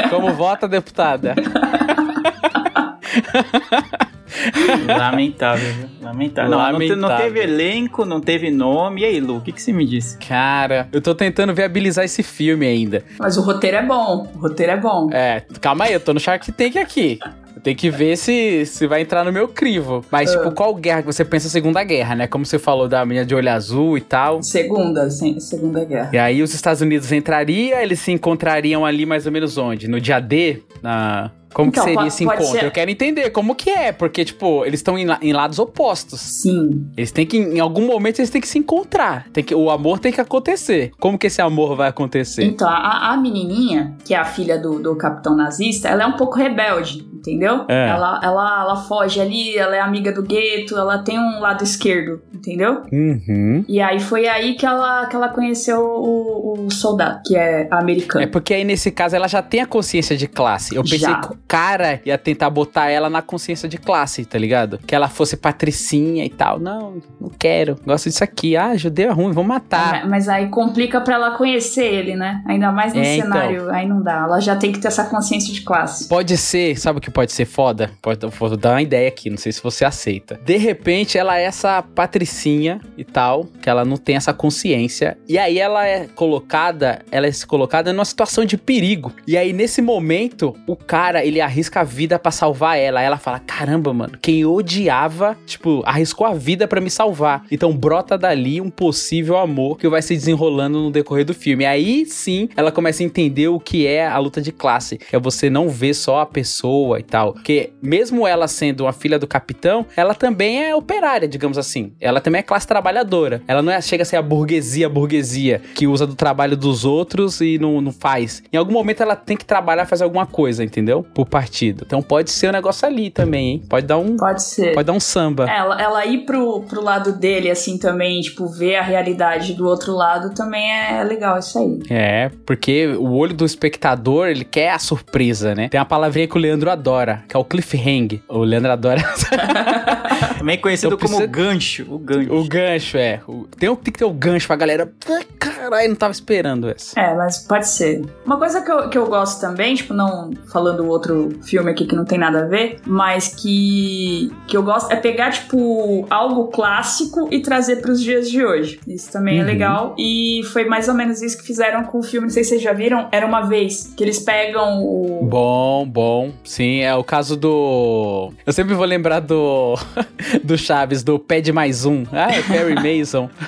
Como vota, deputada? Lamentável, viu? Lamentável. Não, não, te- não Lamentável. teve elenco, não teve nome. E aí, Lu, o que, que você me disse? Cara, eu tô tentando viabilizar esse filme ainda. Mas o roteiro é bom. O roteiro é bom. É, calma aí, eu tô no Shark Tank aqui. Tem que ver se, se vai entrar no meu crivo. Mas, tipo, qual guerra que você pensa Segunda Guerra, né? Como você falou da menina de olho azul e tal. Segunda, sim, Segunda Guerra. E aí os Estados Unidos entrariam, eles se encontrariam ali mais ou menos onde? No dia D? Na... Como Então, que seria pode- esse pode encontro? ser- Eu quero entender como que é, porque, tipo, eles estão em, em lados opostos. Sim. Eles têm que, em algum momento, eles têm que se encontrar. Tem que, o amor tem que acontecer. Como que esse amor vai acontecer? Então, a, a menininha, que é a filha do, do capitão nazista, ela é um pouco rebelde, entendeu? É. Ela, ela, ela foge ali, ela é amiga do gueto, ela tem um lado esquerdo, entendeu? Uhum. E aí foi aí que ela, que ela conheceu o, o soldado, que é americano. É porque aí, nesse caso, ela já tem a consciência de classe. Eu pensei Já. Cara ia tentar botar ela na consciência de classe, tá ligado? Que ela fosse patricinha e tal. Não, não quero. Gosto disso aqui. Ah, judeu é ruim, vou matar. Ma- Mas aí complica pra ela conhecer ele, né? Ainda mais no É, então. cenário, aí não dá. Ela já tem que ter essa consciência de classe. Pode ser, sabe o que pode ser foda? Pode, vou dar uma ideia aqui, não sei se você aceita. De repente, ela é essa patricinha e tal, que ela não tem essa consciência. E aí ela é colocada, ela é colocada numa situação de perigo. E aí, nesse momento, o cara, ele arrisca a vida pra salvar ela. Aí ela fala: caramba, mano, quem odiava, tipo, arriscou a vida pra me salvar. Então brota dali um possível amor que vai se desenrolando no decorrer do filme. Aí sim, ela começa a entender o que é a luta de classe. Que é você não ver só a pessoa e tal. Porque mesmo ela sendo uma filha do capitão, ela também é operária, digamos assim. Ela também é classe trabalhadora. Ela não é, chega a ser a burguesia, a burguesia, que usa do trabalho dos outros e não, não faz. Em algum momento ela tem que trabalhar, fazer alguma coisa, entendeu? Por partido. Então pode ser um negócio ali também, hein? Pode dar um, Pode ser. pode dar um samba. Ela, ela ir pro, pro lado dele, assim, também, tipo, ver a realidade do outro lado também é legal isso aí. É, porque o olho do espectador, ele quer a surpresa, né? Tem uma palavrinha que o Leandro adora, que é o cliffhang. O Leandro adora Também conhecido Eu como preciso- gancho. O gancho. o gancho, é. O- Tem, um- tem que ter o gancho pra galera. "Ah, Caralho, não tava esperando essa. É, mas pode ser. Uma coisa que eu, que eu gosto também, tipo, não falando outro filme aqui que não tem nada a ver, mas que, que eu gosto é pegar, tipo, algo clássico e trazer pros dias de hoje. Isso também é Uhum. legal. E foi mais ou menos isso que fizeram com o filme, não sei se vocês já viram, Era Uma Vez, que eles pegam o... Bom, bom. Sim, é o caso do. Eu sempre vou lembrar do. do Chaves, do Pede Mais Um. Ah, é Perry Mason.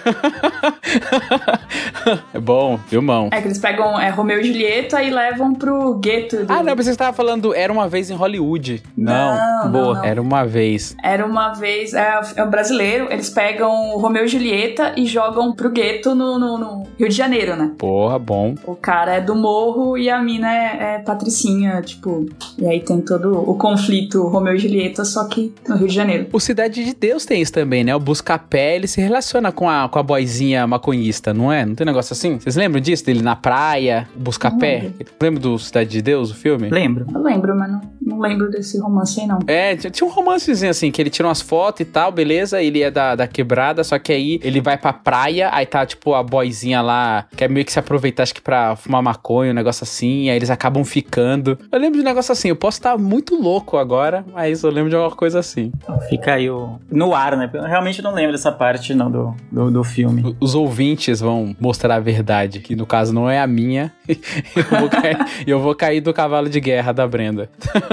é bom, filmão. É, que eles pegam é, Romeu e Julieta e levam pro gueto do... Ah, não, que você tava falando Era uma vez em Hollywood. Não, Não, não, boa. não. Era uma vez. Era uma vez, é, é um brasileiro, eles pegam Romeu e Julieta e jogam pro gueto no, no- no Rio de Janeiro, né? Porra, bom. O cara é do morro e a mina é, é patricinha, tipo. E aí tem todo o conflito Romeu e Julieta, só que no Rio de Janeiro. O Cidade de Deus tem isso também, né? O Buscapé, ele se relaciona com a, com a boizinha maconhista, não é? Não tem negócio assim? Vocês lembram disso? Dele na praia, o Buscapé? Não Lembra do Cidade de Deus, o filme? Lembro. Eu lembro, mas não, não lembro desse romance aí, não. É, tinha um romancezinho assim, que ele tira umas fotos e tal, beleza? Ele é da, da quebrada, só que aí ele vai pra praia, aí tá tipo a boizinha lá, que é meio que se aproveitar, acho que pra fumar maconha, um negócio assim, aí eles acabam ficando. Eu lembro de um negócio assim, eu posso estar muito louco agora, mas eu lembro de alguma coisa assim. Fica aí o... no ar, né? Eu realmente não lembro dessa parte não do, do, do filme. Os ouvintes vão mostrar a verdade, que no caso não é a minha, eu vou cair, eu vou cair do cavalo de guerra da Brenda.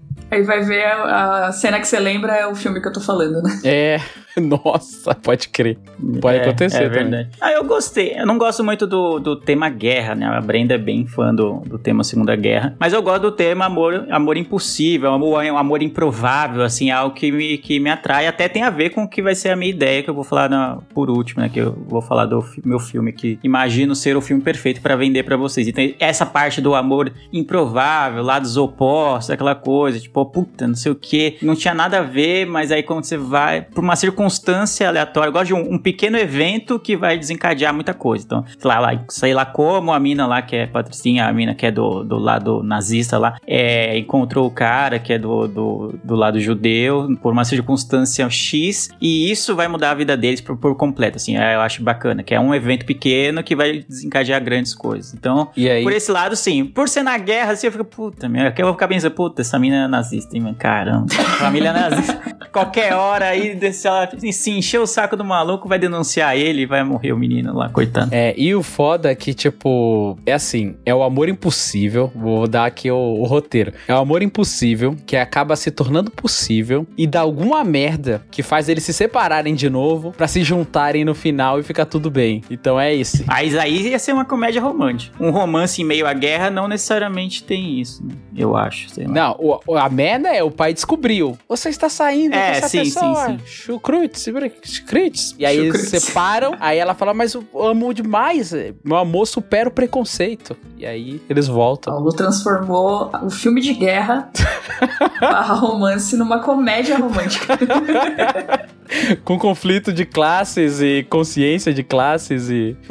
Aí vai ver a, a cena que você lembra é o filme que eu tô falando, né? É, nossa, pode crer. Pode É, acontecer é também. verdade. Ah, eu gostei. Eu não gosto muito do, do tema guerra, né? A Brenda é bem fã do, do tema Segunda Guerra. Mas eu gosto do tema amor, amor impossível, amor, amor improvável, assim, algo que me, que me atrai. Até tem a ver com o que vai ser a minha ideia, que eu vou falar na- por último, né? Que eu vou falar do fi- meu filme, que imagino ser o filme perfeito pra vender pra vocês. Então, essa parte do amor improvável, lados opostos, aquela coisa, tipo, puta, não sei o que, não tinha nada a ver, mas aí quando você vai por uma circunstância aleatória, eu gosto de um, um pequeno evento que vai desencadear muita coisa. Então, sei lá, lá, sei lá como a mina lá, que é Patricinha, a mina que é do, do lado nazista lá, é, encontrou o cara que é do, do, do lado judeu, por uma circunstância X, e isso vai mudar a vida deles por, por completo, assim, é, eu acho bacana, que é um evento pequeno que vai desencadear grandes coisas. Então, por esse lado, sim. Por ser na guerra, assim, eu fico, puta, meu, aqui eu vou ficar pensando, puta, essa mina é nazista, hein, mano, caramba. Família nazista. Qualquer hora aí, se ela se encher o saco do maluco, vai denunciar ele e vai morrer o menino lá, coitado. É, e o foda é que, tipo, é assim, é o amor impossível. Vou dar aqui o, o roteiro. É o amor impossível que acaba se tornando possível e dá alguma merda que faz eles se separarem de novo pra se juntarem no final e ficar tudo bem. Então é isso. Mas aí ia ser uma comédia romântica. Um romance em meio à guerra não necessariamente tem isso, né? eu acho. Sei lá. Não, o- a merda é o pai descobriu. Você está saindo É, com essa sim, pessoa. sim, sim. Chucrutes, chucrutes. E aí eles separam, aí ela fala, mas eu amo demais. Meu amor supera o preconceito. E aí eles voltam. Paulo transformou o filme de guerra barra romance numa comédia romântica. Com conflito de classes e consciência de classes e...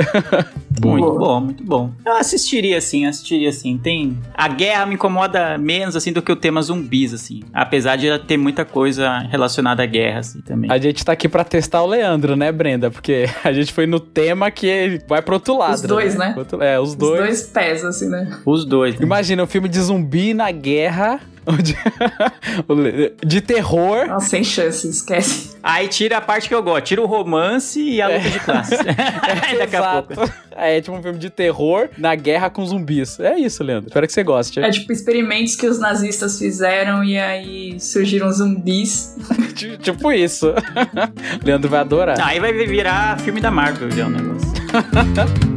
Muito Boa. bom, muito bom. Eu assistiria sim, assistiria sim. Tem. A guerra me incomoda menos assim do que o tema zumbis, assim. Apesar de ter muita coisa relacionada à guerra, assim, também. A gente tá aqui pra testar o Leandro, né, Brenda? Porque a gente foi no tema que vai pro outro lado. Os dois, né? Outro- É, os Os dois. dois pés, assim, né? Os dois. né? Imagina um filme de zumbi na guerra, de terror. Nossa, sem chance, esquece. Aí tira a parte que eu gosto, tira o romance e a luta de classes. Daqui a pouco. Exato. É tipo um filme de terror na guerra com zumbis. É isso, Leandro. Espero que você goste. É tipo experimentos que os nazistas fizeram e aí surgiram zumbis. Ti- tipo isso. Leandro vai adorar. Aí vai virar filme da Marvel, já o negócio.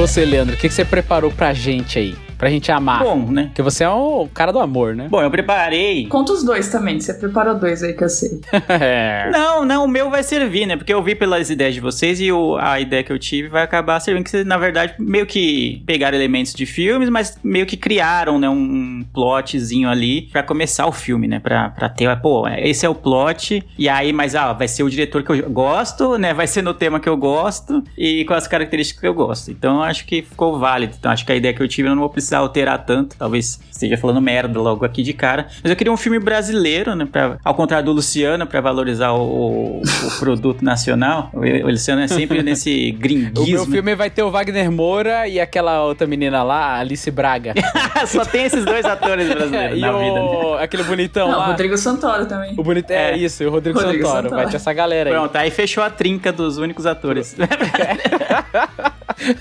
Você, Leandro, o que, que você preparou pra gente aí? Pra gente amar? Bom, né? Porque você é o cara do amor, né? Bom, eu preparei. Conta os dois também, você preparou dois aí que eu sei. é. Não, não, o meu vai servir, né? Porque eu vi pelas ideias de vocês e o- a ideia que eu tive vai acabar servindo. Que vocês, na verdade, meio que pegaram elementos de filmes, mas meio que criaram, né? Um plotzinho ali pra começar o filme, né? Pra, pra ter, pô, esse é o plot. E aí, mas, ah, vai ser o diretor que eu gosto, né? Vai ser no tema que eu gosto e com as características que eu gosto. Então, eu acho que ficou válido. Então, acho que a ideia que eu tive eu não vou precisar alterar tanto. Talvez esteja falando merda logo aqui de cara. Mas eu queria um filme brasileiro, né? Pra, ao contrário do Luciano, pra valorizar o, o produto nacional. O, o Luciano é sempre nesse O gringuismo. meu filme vai ter o Wagner Moura e aquela outra menina lá, Alice Braga. Só tem esses dois atores brasileiros e na vida. né? o... aquele bonitão Não, lá. Rodrigo Santoro também. O bonito é, É. isso, o Rodrigo, Rodrigo Santoro. Santoro. Vai ter essa galera aí. Pronto, aí fechou a trinca dos únicos atores.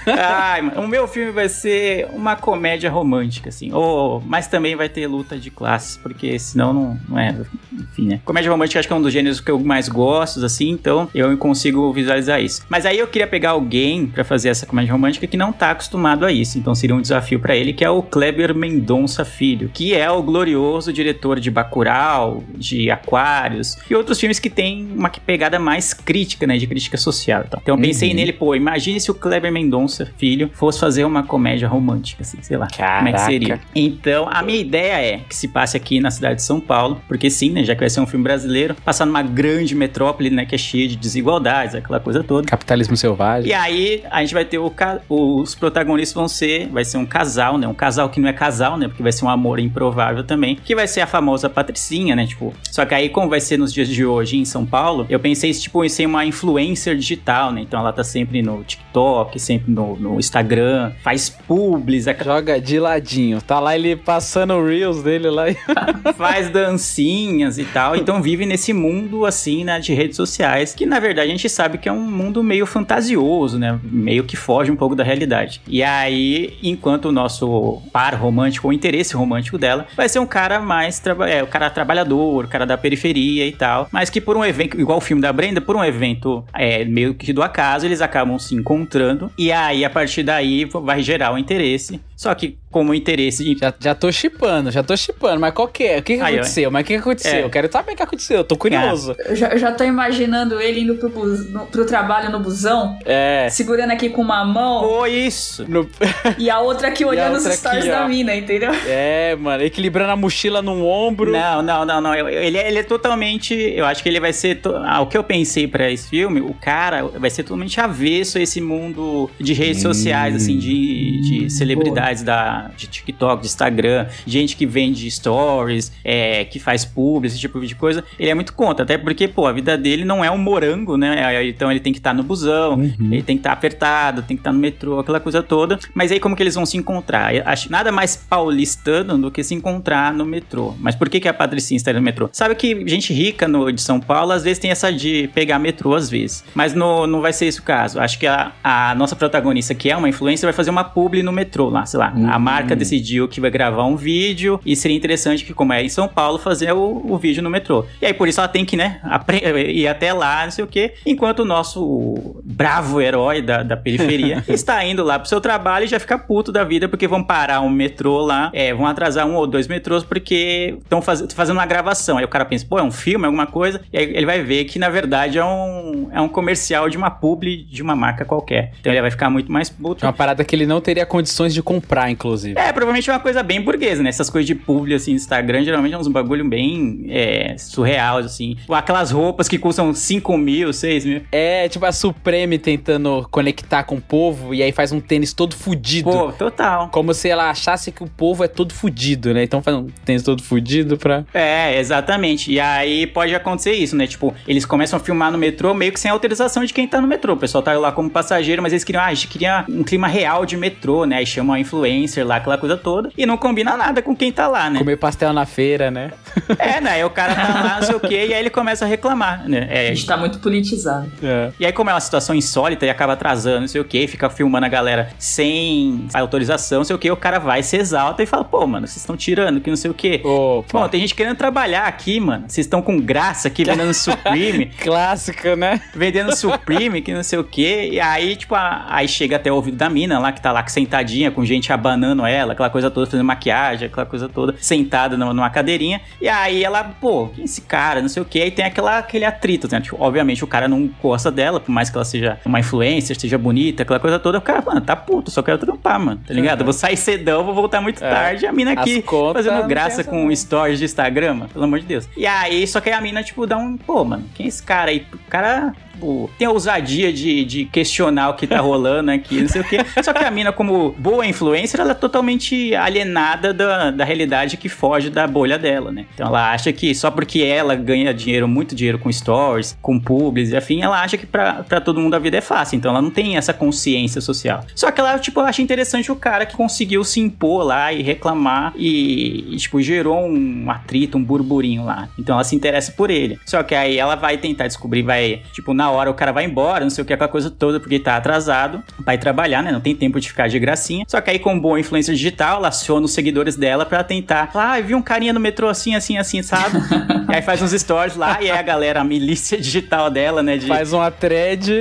Ai, o meu filme vai ser uma comédia romântica, assim. Ou, mas também vai ter luta de classes, porque senão não, não é. Enfim, né? Comédia romântica acho que é um dos gêneros que eu mais gosto, assim, então eu consigo visualizar isso. Mas aí eu queria pegar alguém pra fazer essa comédia romântica que não tá acostumado a isso. Então seria um desafio pra ele, que é o Kleber Mendonça Filho, que é o glorioso diretor de Bacurau, de Aquários e outros filmes que tem uma pegada mais crítica, né, de crítica social. e tal. Então eu pensei Uhum. nele, pô, imagine se o Kleber Mendonça Filho fosse fazer uma comédia romântica, assim, sei lá. Como é que Caraca. seria? Então, a minha ideia é que se passe aqui na cidade de São Paulo, porque sim, né, já que vai ser um filme brasileiro, passar numa grande metrópole, né, que é cheia de desigualdades, aquela coisa toda. Capitalismo selvagem. E aí, a gente vai ter o os protagonistas vão ser, vai ser um casal, né? Um casal que não é casal, né? Porque vai ser um amor improvável também, que vai ser a famosa Patricinha, né? Tipo, só que aí como vai ser nos dias de hoje em São Paulo, eu pensei tipo em ser uma influencer digital, né? Então ela tá sempre no TikTok, sempre no, no Instagram, faz publis, a- Joga de ladinho. Tá lá ele passando o Reels dele lá. faz dancinhas e tal. Então vive nesse mundo assim, né, de redes sociais, que na verdade a gente sabe que é um mundo meio fantasioso, né? Meio que foge um pouco da realidade. E aí, enquanto o nosso par romântico, o interesse romântico dela, vai ser um cara mais traba é, o cara trabalhador, o cara da periferia e tal, mas que por um evento, igual o filme da Brenda, por um evento é, meio que do acaso, eles acabam se encontrando e aí a partir daí vai gerar o interesse. Só que como interesse de Já, já tô chipando, já tô chipando. Mas qual que é? O que, que Aí, aconteceu? Mas o que, que aconteceu? É. Eu quero saber o que aconteceu. Eu tô curioso. Eu já, eu já tô imaginando ele indo pro, bus- no- pro trabalho no busão, É. segurando aqui com uma mão Foi isso. No- e a outra aqui olhando os outra stories aqui, da mina, entendeu? É, mano. Equilibrando a mochila num ombro. Não, não, não, não. Eu- Ele, é- ele é totalmente. Eu acho que ele vai ser. to- ah, o que eu pensei pra esse filme, o cara vai ser totalmente avesso a esse mundo de redes sociais, assim, de, de celebridades da, de TikTok, de Instagram, gente que vende stories, é, que faz publi, esse tipo de coisa. Ele é muito contra, até porque, pô, a vida dele não é um morango, né? Então ele tem que estar no busão, ele tem que estar apertado, tem que estar no metrô, aquela coisa toda. Mas aí como que eles vão se encontrar? Eu acho nada mais paulistano do que se encontrar no metrô. Mas por que, que a Patricinha está no metrô? Sabe que gente rica no, de São Paulo, às vezes tem essa de pegar metrô, às vezes. Mas no, não vai ser esse o caso. Acho que a, a nossa protagonista, que é uma influencer, vai fazer uma publi no metrô lá, sei lá. A marca decidiu que vai gravar um vídeo e seria interessante que, como é em São Paulo, fazer o, o vídeo no metrô. E aí, por isso ela tem que, né, apre- ir até lá, não sei o quê. Enquanto o nosso bravo herói da, da periferia está indo lá pro seu trabalho e já fica puto da vida porque vão parar um metrô lá, é, vão atrasar um ou dois metrôs porque estão faz, fazendo uma gravação. Aí o cara pensa, pô, é um filme, alguma coisa? E aí ele vai ver que, na verdade, é um, é um comercial de uma publi de uma marca qualquer. Então ele vai ficar muito mais puto. É uma parada que ele não teria condições de comprar, inclusive. É, provavelmente é uma coisa bem burguesa, né? Essas coisas de publi, assim, Instagram, geralmente é uns bagulho bem é, surreal, assim. Aquelas roupas que custam 5 mil, 6 mil. É, tipo a Supreme tentando conectar com o povo e aí faz um tênis todo fudido. Pô, total. Como se ela achasse que o povo é todo fudido, né? Então faz um tênis todo fudido pra. É, exatamente. E aí pode acontecer isso, né? Tipo, eles começam a filmar no metrô meio que sem autorização de quem tá no metrô. O pessoal tá lá como passageiro, mas eles queriam, ah, a gente queria um clima real de metrô, né? Aí chamam a influencer lá, aquela coisa toda. E não combina nada com quem tá lá, né? Comer pastel na feira, né? É, né? Aí o cara tá lá, não sei o quê, e aí ele começa a reclamar, né? A É, gente tá muito politizado. É. E aí, como é uma situação insólita e acaba atrasando, não sei o que, fica filmando a galera sem autorização, não sei o que, o cara vai, se exalta e fala, pô, mano, vocês estão tirando, que não sei o que. Opa. Bom, tem gente querendo trabalhar aqui, mano. Vocês estão com graça aqui vendendo Supreme, Clássica, né? vendendo Supreme, que não sei o que. E aí, tipo, a- aí chega até o ouvido da mina lá, que tá lá sentadinha, com gente abanando ela, aquela coisa toda, fazendo maquiagem, aquela coisa toda, sentada numa, numa cadeirinha. E aí ela, pô, quem é esse cara, não sei o que. Aí tem aquela, aquele atrito, né? Tipo, obviamente o cara não gosta dela, por mais que ela seja uma influencer, seja bonita, aquela coisa toda. O cara, mano, tá puto, só quero trampar, mano, tá ligado? Eu vou sair cedão, vou voltar muito É. tarde. A mina aqui fazendo graça com não. stories de Instagram, mano, pelo amor de Deus. E aí, só que a mina, tipo, dá um, pô, mano, quem é esse cara aí? O cara, tipo, tem a ousadia de, de questionar o que tá rolando aqui, não sei o quê. Só que a mina, como boa influencer, ela é totalmente alienada da, da realidade que foge da bolha dela, né? Então ela acha que só porque ela ganha dinheiro, muito dinheiro com stories, com publis e afim, ela acha que pra, pra todo mundo a vida é fácil. Então ela não tem essa consciência social. Só que ela, tipo, acha interessante o cara que conseguiu se impor lá e reclamar e, e, tipo, gerou um atrito, um burburinho lá. Então ela se interessa por ele. Só que aí ela vai tentar descobrir, vai, tipo, na hora o cara vai embora, não sei o que, aquela coisa toda, porque tá atrasado, vai trabalhar, né? Não tem tempo de ficar de gracinha. Só que aí, com boa influência digital, ela aciona os seguidores dela pra tentar. Ah, eu vi um carinha no metrô assim, assim, assim, sabe? e aí faz uns stories lá, e aí a galera, a milícia digital dela, né? De, Faz uma thread.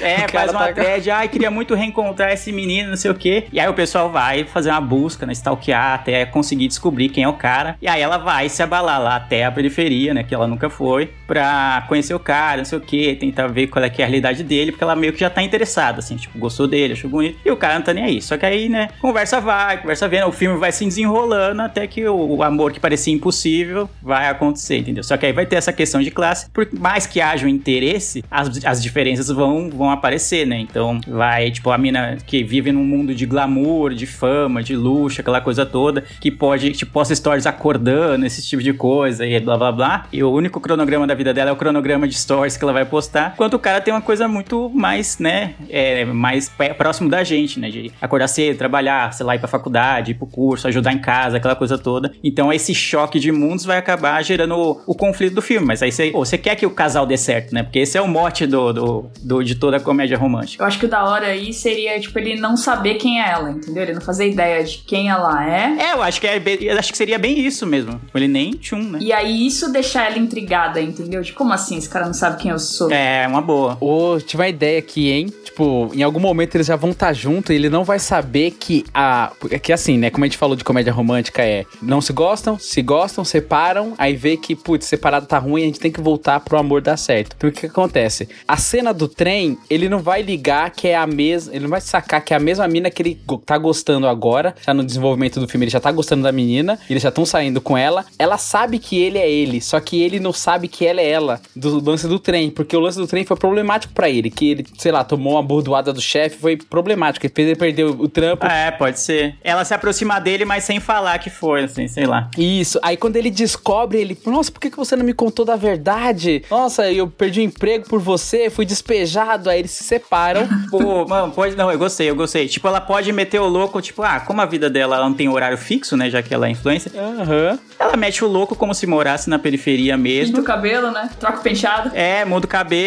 é, faz uma tá- thread, ai, queria muito reencontrar esse menino, não sei o quê. E aí o pessoal vai fazer uma busca, né, stalkear até conseguir descobrir quem é o cara. E aí ela vai se abalar lá até a periferia, né, que ela nunca foi, pra conhecer o cara, não sei o quê, tentar ver qual é que é a realidade dele, porque ela meio que já tá interessada, assim, tipo, gostou dele, achou bonito. E o cara não tá nem aí. Só que aí, né, conversa vai, conversa né, o filme vai se desenrolando até que o, o amor que parecia impossível vai acontecer, entendeu? Só que aí vai ter essa questão de classe, por mais que haja um interesse, as, as diferenças vão, vão aparecer, né? Então vai, tipo, a mina que vive num mundo de glamour, de fama, de luxo, aquela coisa toda, que pode, tipo, posta stories acordando, esse tipo de coisa e blá blá blá. E o único cronograma da vida dela é o cronograma de stories que ela vai postar, enquanto o cara tem uma coisa muito mais, né, é, mais próximo da gente, né? De acordar cedo, trabalhar, sei lá, ir pra faculdade, ir pro curso, ajudar em casa, aquela coisa toda. Então esse choque de mundos vai acabar gerando o, o conflito do filme. Mas aí você, pô, você quer que o casal dê certo, né? Porque esse é o mote do, do, do- de toda a comédia romântica. Eu acho que o da hora aí seria, tipo, ele não saber quem é ela, entendeu? Ele não fazer ideia de quem ela é. É, eu acho que, é, eu acho que seria bem isso mesmo. Ele nem tchum, né? E aí isso deixar ela intrigada, entendeu? De como assim esse cara não sabe quem eu sou? É, uma boa. Ô, tive uma ideia aqui, hein? Tipo, em algum momento eles já vão estar juntos e ele não vai saber que a. É que assim, né? Como a gente falou de comédia romântica, é. Não se gostam, se gostam, separam, aí vê que, putz, separado tá ruim, a gente tem que voltar pro amor dar certo. Então o que, que acontece? A cena do trem, ele não vai ligar que é a mesma. Ele não vai sacar que é a mesma mina que ele tá gostando agora. Já no desenvolvimento do filme, ele já tá gostando da menina, eles já estão saindo com ela. Ela sabe que ele é ele, só que ele não sabe que ela é ela, do lance do trem. Porque o lance lance do trem foi problemático pra ele, que ele, sei lá, tomou uma bordoada do chefe, foi problemático, ele fez ele perder o trampo. É, pode ser. Ela se aproximar dele, mas sem falar que foi, assim, sei lá. Isso, aí quando ele descobre, ele, nossa, por que que você não me contou da verdade? Nossa, eu perdi o emprego por você, fui despejado, aí eles se separam. Pô, mano, pode. Não, eu gostei, eu gostei. Tipo, ela pode meter o louco, tipo, ah, como a vida dela ela não tem horário fixo, né? Já que ela é influencer. Aham. Ela mete o louco como se morasse na periferia Pinta mesmo. o cabelo, né? Troca o penteado. É, muda o cabelo,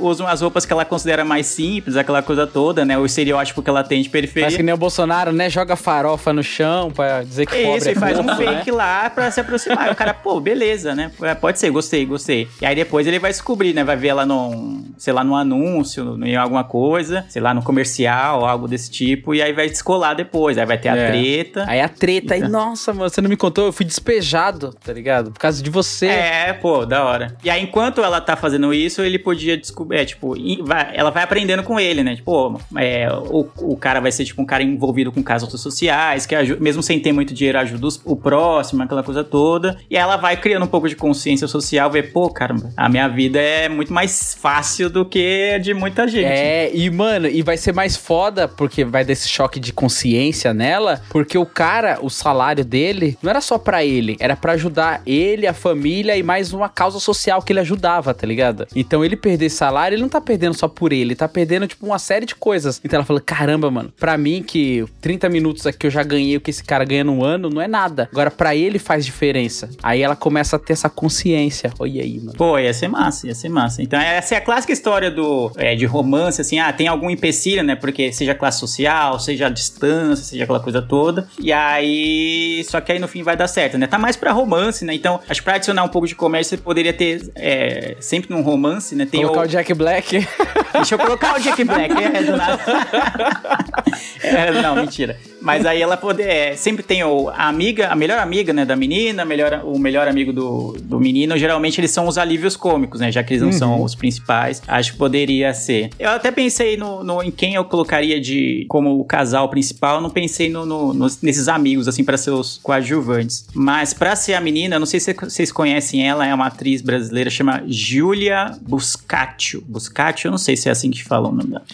usa as roupas que ela considera mais simples, aquela coisa toda, né? O estereótipo que ela tem de Faz que periferia. nem o Bolsonaro, né? Joga farofa no chão pra dizer que pobre Isso, é e faz um né? fake lá pra se aproximar. E o cara, pô, beleza, né? É, Pode ser, gostei, gostei. E aí depois ele vai descobrir, né? Vai ver ela num, sei lá, num anúncio, em alguma coisa, sei lá, no comercial, algo desse tipo. E aí vai descolar depois. Aí vai ter a É. treta. Aí a treta, aí, nossa, mano, você não me contou, eu fui despejado, tá ligado? Por causa de você. É, pô, da hora. E aí, enquanto ela tá fazendo isso, ele podia descobrir, é, tipo, vai- ela vai aprendendo com ele, né? Tipo, é, o, o cara vai ser, tipo, um cara envolvido com causas sociais, que ajuda, mesmo sem ter muito dinheiro, ajuda os- o próximo, aquela coisa toda. E ela vai criando um pouco de consciência social, ver, pô, caramba, a minha vida é muito mais fácil do que de muita gente. É, e mano, e vai ser mais foda, porque vai desse choque de consciência nela, porque o cara, o salário dele, não era só pra ele, era pra ajudar ele, a família e mais uma causa social que ele ajudava, tá ligado? Então ele perder esse salário, ele não tá perdendo só por ele, ele tá perdendo, tipo, uma série de coisas. Então ela fala: caramba, mano, pra mim que 30 minutos aqui eu já ganhei o que esse cara ganha num ano, não é nada. Agora, pra ele faz diferença. Aí ela começa a ter essa consciência. Olha aí, mano. Pô, ia ser massa, ia ser massa. Então, essa é a clássica história do, é, de romance, assim, ah, tem algum empecilho, né? Porque seja classe social, seja a distância, seja aquela coisa toda. E aí, só que aí no fim vai dar certo, né? Tá mais pra romance, né? Então, acho que pra adicionar um pouco de comédia, você poderia ter, é, sempre num romance, né? Tem Colocar o... o Jack Black. Deixa eu colocar o Jack Black, é, do nada. É, não, mentira. Mas aí ela poder. é, sempre tem o, a amiga, a melhor amiga, né, da menina, melhor, o melhor amigo do, do menino. Geralmente eles são os alívios cômicos, né? Já que eles não são os principais. Acho que poderia ser. Eu até pensei no, no- em quem eu colocaria de como o casal principal. Não pensei no, no- nos- nesses amigos, assim, pra ser os coadjuvantes. Mas pra ser a menina, não sei se vocês conhecem ela, é uma atriz brasileira, chama Giulia Buscaccio. Buscaccio, eu não sei se é assim que fala o nome dela.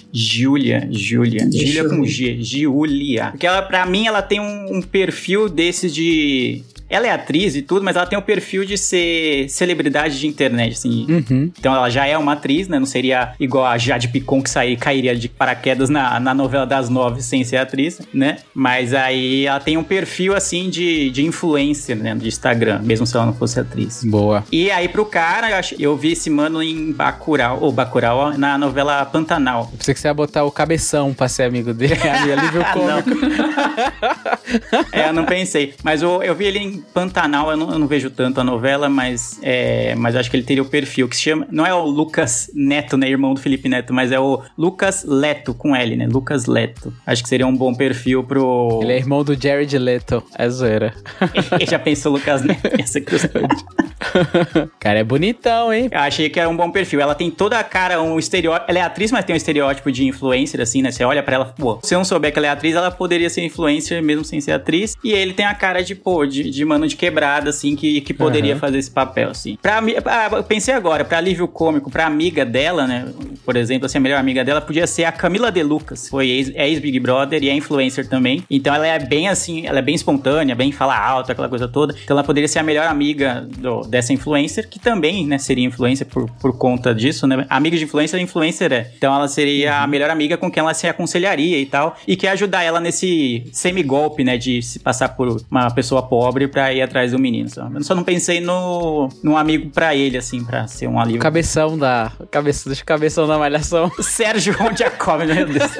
Deixa Giulia eu com. G, Giulia. Porque ela, pra mim, ela tem um, um perfil desses de. Ela é atriz e tudo, mas ela tem um perfil de ser celebridade de internet, assim. Uhum. Então ela já é uma atriz, né? Não seria igual a Jade Picon que sair, cairia de paraquedas na, na novela das nove sem ser atriz, né? Mas aí ela tem um perfil assim de, de influencer, né? De Instagram, mesmo se ela não fosse atriz. Boa. E aí pro cara, eu, ach- eu vi esse mano em Bacurau, ou Bacurau, ó, na novela Pantanal. Eu pensei que você ia botar o cabeção pra ser amigo dele. Alívio Ah, cômico. É, eu não pensei. Mas eu, eu vi ele em Pantanal, eu não, eu não vejo tanto a novela, mas, é, mas acho que ele teria o perfil que se chama. Não é o Lucas Neto, né? Irmão do Felipe Neto, mas é o Lucas Leto com L, né? Lucas Leto. Acho que seria um bom perfil pro. Ele é irmão do Jared Leto. É zoeira. Ele já pensou Lucas Neto? Essa cara é bonitão, hein? Eu achei que era um bom perfil. Ela tem toda a cara, um estereótipo. Ela é atriz, mas tem um estereótipo de influencer, assim, né? Você olha pra ela, pô, se eu não souber que ela é atriz, ela poderia ser influencer mesmo sem ser atriz. E ele tem a cara de, pô, de, de mano de quebrada, assim, que, que poderia Aham. fazer esse papel, assim. Pra, ah, eu pensei agora, pra alívio cômico, pra amiga dela, né? Por exemplo, assim, a melhor amiga dela podia ser a Camila De Lucas. Foi ex- ex-Big Brother e é influencer também. Então ela é bem assim, ela é bem espontânea, bem fala alto, aquela coisa toda. Então ela poderia ser a melhor amiga do- dessa influencer, que também, né, seria influencer por, por conta disso, né? Amiga de influencer, influencer é. Então ela seria a melhor amiga com quem ela se aconselharia e tal. E que ia ajudar ela nesse semi-golpe, né? De se passar por uma pessoa pobre pra ir atrás do menino. Só. Eu só não pensei no, num amigo pra ele, assim, pra ser um alívio. Cabeção da. Cabeça, deixa o cabeção da malhação. Sérgio Jacob, meu Deus.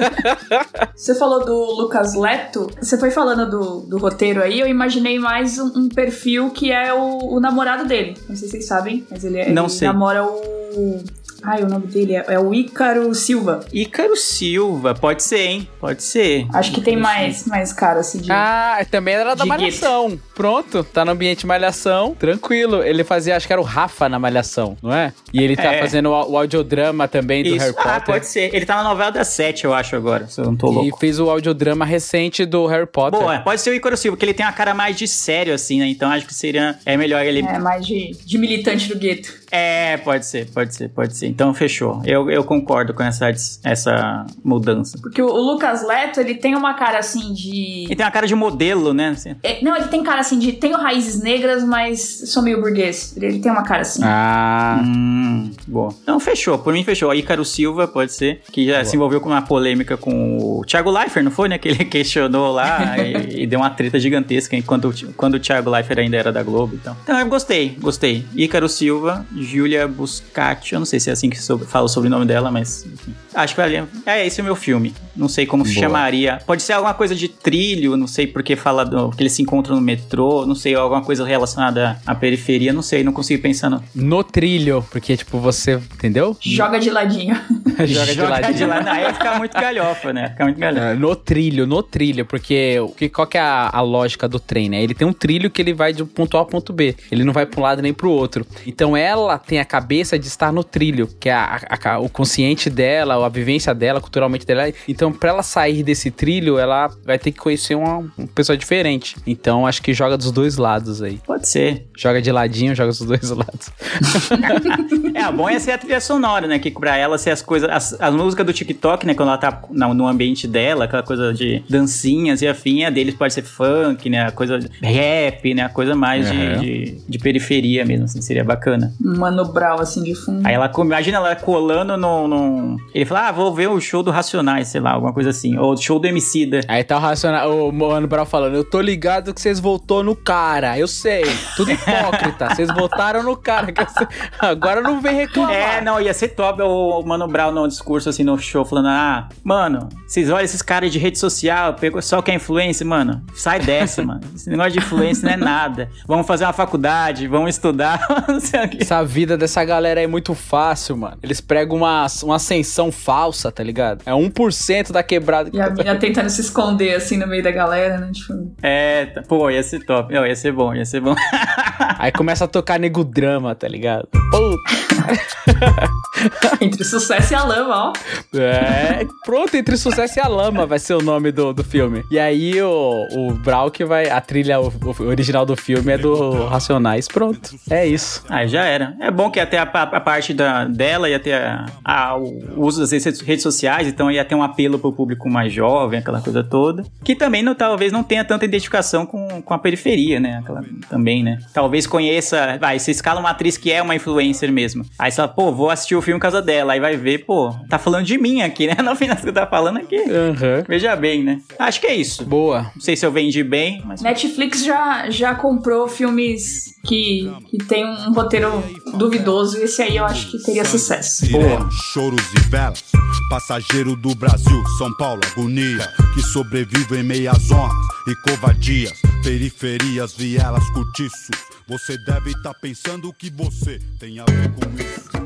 Você falou do Lucas Leto. Você foi falando do, do roteiro aí, eu imaginei mais um, um perfil que é o, o namorado dele. Não sei se vocês sabem, mas ele, é- Não ele sei. namora o. Ai, o nome dele é, é o Ícaro Silva. Ícaro Silva, pode ser, hein? Pode ser. Acho que tem mais, mais cara assim de. Ah, também era da malhação. Pronto, tá no ambiente malhação, tranquilo. Ele fazia, acho que era o Rafa na malhação, não é? E ele tá É. fazendo o, o audiodrama também do Isso. Harry Potter. Ah, pode ser. Ele tá na novela das sete, eu acho, agora, se eu não tô E louco. fez o audiodrama recente do Harry Potter. Boa, pode ser o Ícaro Silva, porque ele tem uma cara mais de sério, assim, né? Então acho que seria. É melhor ele. É, mais de, de militante do gueto. É, pode ser, pode ser, pode ser. Então fechou. Eu, eu concordo com essa, essa mudança. Porque o, o Lucas Leto, ele tem uma cara assim de. E tem uma cara de modelo, né? assim. É, não, ele tem cara assim de. Tenho raízes negras, mas sou meio burguês. Ele, ele tem uma cara assim. Ah, Hum, boa. Então fechou, por mim fechou. Ícaro Silva, pode ser, que já se envolveu com uma polêmica com o Thiago Leifert, não foi, né? Que ele questionou lá e, e deu uma treta gigantesca enquanto, o- quando o Thiago Leifert ainda era da Globo. Então, então eu gostei, gostei. Ícaro Silva, Júlia Buscati, eu não sei se é assim que so, fala o sobrenome dela, mas enfim. acho que vale. É, esse é o meu filme. Não sei como se Boa. chamaria. Pode ser alguma coisa de trilho, não sei porque fala do, que eles se encontram no metrô, não sei, alguma coisa relacionada à periferia, não sei, não consigo pensar no, no trilho, porque, tipo, você. Entendeu? Joga de ladinho. Joga de ladinho. de. Aí fica muito galhofa, né? Fica muito galhofa. É, No trilho, no trilho, porque o que, qual que é a, a lógica do trem, né? Ele tem um trilho que ele vai de ponto A ao ponto B. Ele não vai para um lado nem pro outro. Então ela tem a cabeça de estar no trilho, que é a- a- o consciente dela, a vivência dela, culturalmente dela. Então, pra ela sair desse trilho, ela vai ter que conhecer uma, uma pessoa diferente. Então, acho que joga dos dois lados aí. Pode ser. Joga de ladinho, joga dos dois lados. É, o bom é ser a trilha sonora, né? Que pra ela ser as coisas. As, as músicas do TikTok, né? Quando ela tá no, no ambiente dela, aquela coisa de dancinhas e afim, a deles pode ser funk, né? A coisa de rap, né? A coisa mais de- Uhum. de, de periferia mesmo, assim, seria bacana. Um Mano Brown, assim, de fundo. Aí ela, imagina ela colando no, no- Ele fala, ah, vou ver o show do Racionais, sei lá, alguma coisa assim. Ou o show do Emicida. Aí tá o racional, o Mano Brown falando, eu tô ligado que vocês votou no cara, eu sei, tudo hipócrita, vocês votaram no cara, que eu sei. agora não vem reclamar. É, não, ia ser top o Mano Brown no discurso, assim, no show, falando: Ah, mano, vocês olham esses caras de rede social, pegou só que é influência, mano. Sai dessa, mano. Esse negócio de influência não é nada. Vamos fazer uma faculdade, vamos estudar, não sei o quê. Essa vida dessa galera é muito fácil, mano. Eles pregam uma, uma ascensão falsa, tá ligado? É 1% da quebrada. E a mina tentando se esconder, assim, no meio da galera, né? Tipo, É, pô, ia ser top. Não, ia ser bom, ia ser bom. Aí começa a tocar nego drama, tá ligado? Puta. entre o sucesso e a lama, ó. É, pronto, entre o sucesso e a lama vai ser o nome do, do filme. E aí o, o Brau que vai. A trilha o- o original do filme é do Racionais. Pronto. É isso. Ah, já era. É bom que ia ter a, a- parte da, dela, ia ter a- a- o uso das redes redes sociais, então ia ter um apelo pro público mais jovem, aquela coisa toda. Que também não, talvez não tenha tanta identificação com, com a periferia, né? Aquela- também, né? Talvez conheça. Vai, você escala uma atriz que é uma influencer mesmo. Aí você fala, pô, vou assistir o filme por causa dela. Aí vai ver, pô, tá falando de mim aqui, né? No final do que tá falando aqui. Aham. Veja bem, né? Acho que é isso. Boa. Não sei se eu vendi bem, mas. Netflix já, já comprou filmes que, que tem um roteiro duvidoso. E esse aí eu acho que teria sucesso. Sirenes, choros e velas. Passageiro do Brasil, São Paulo, agonia. Que sobrevive em meias honras e covadias. Periferias, vielas, cortiços. Você deve estar pensando que você tem a ver com isso.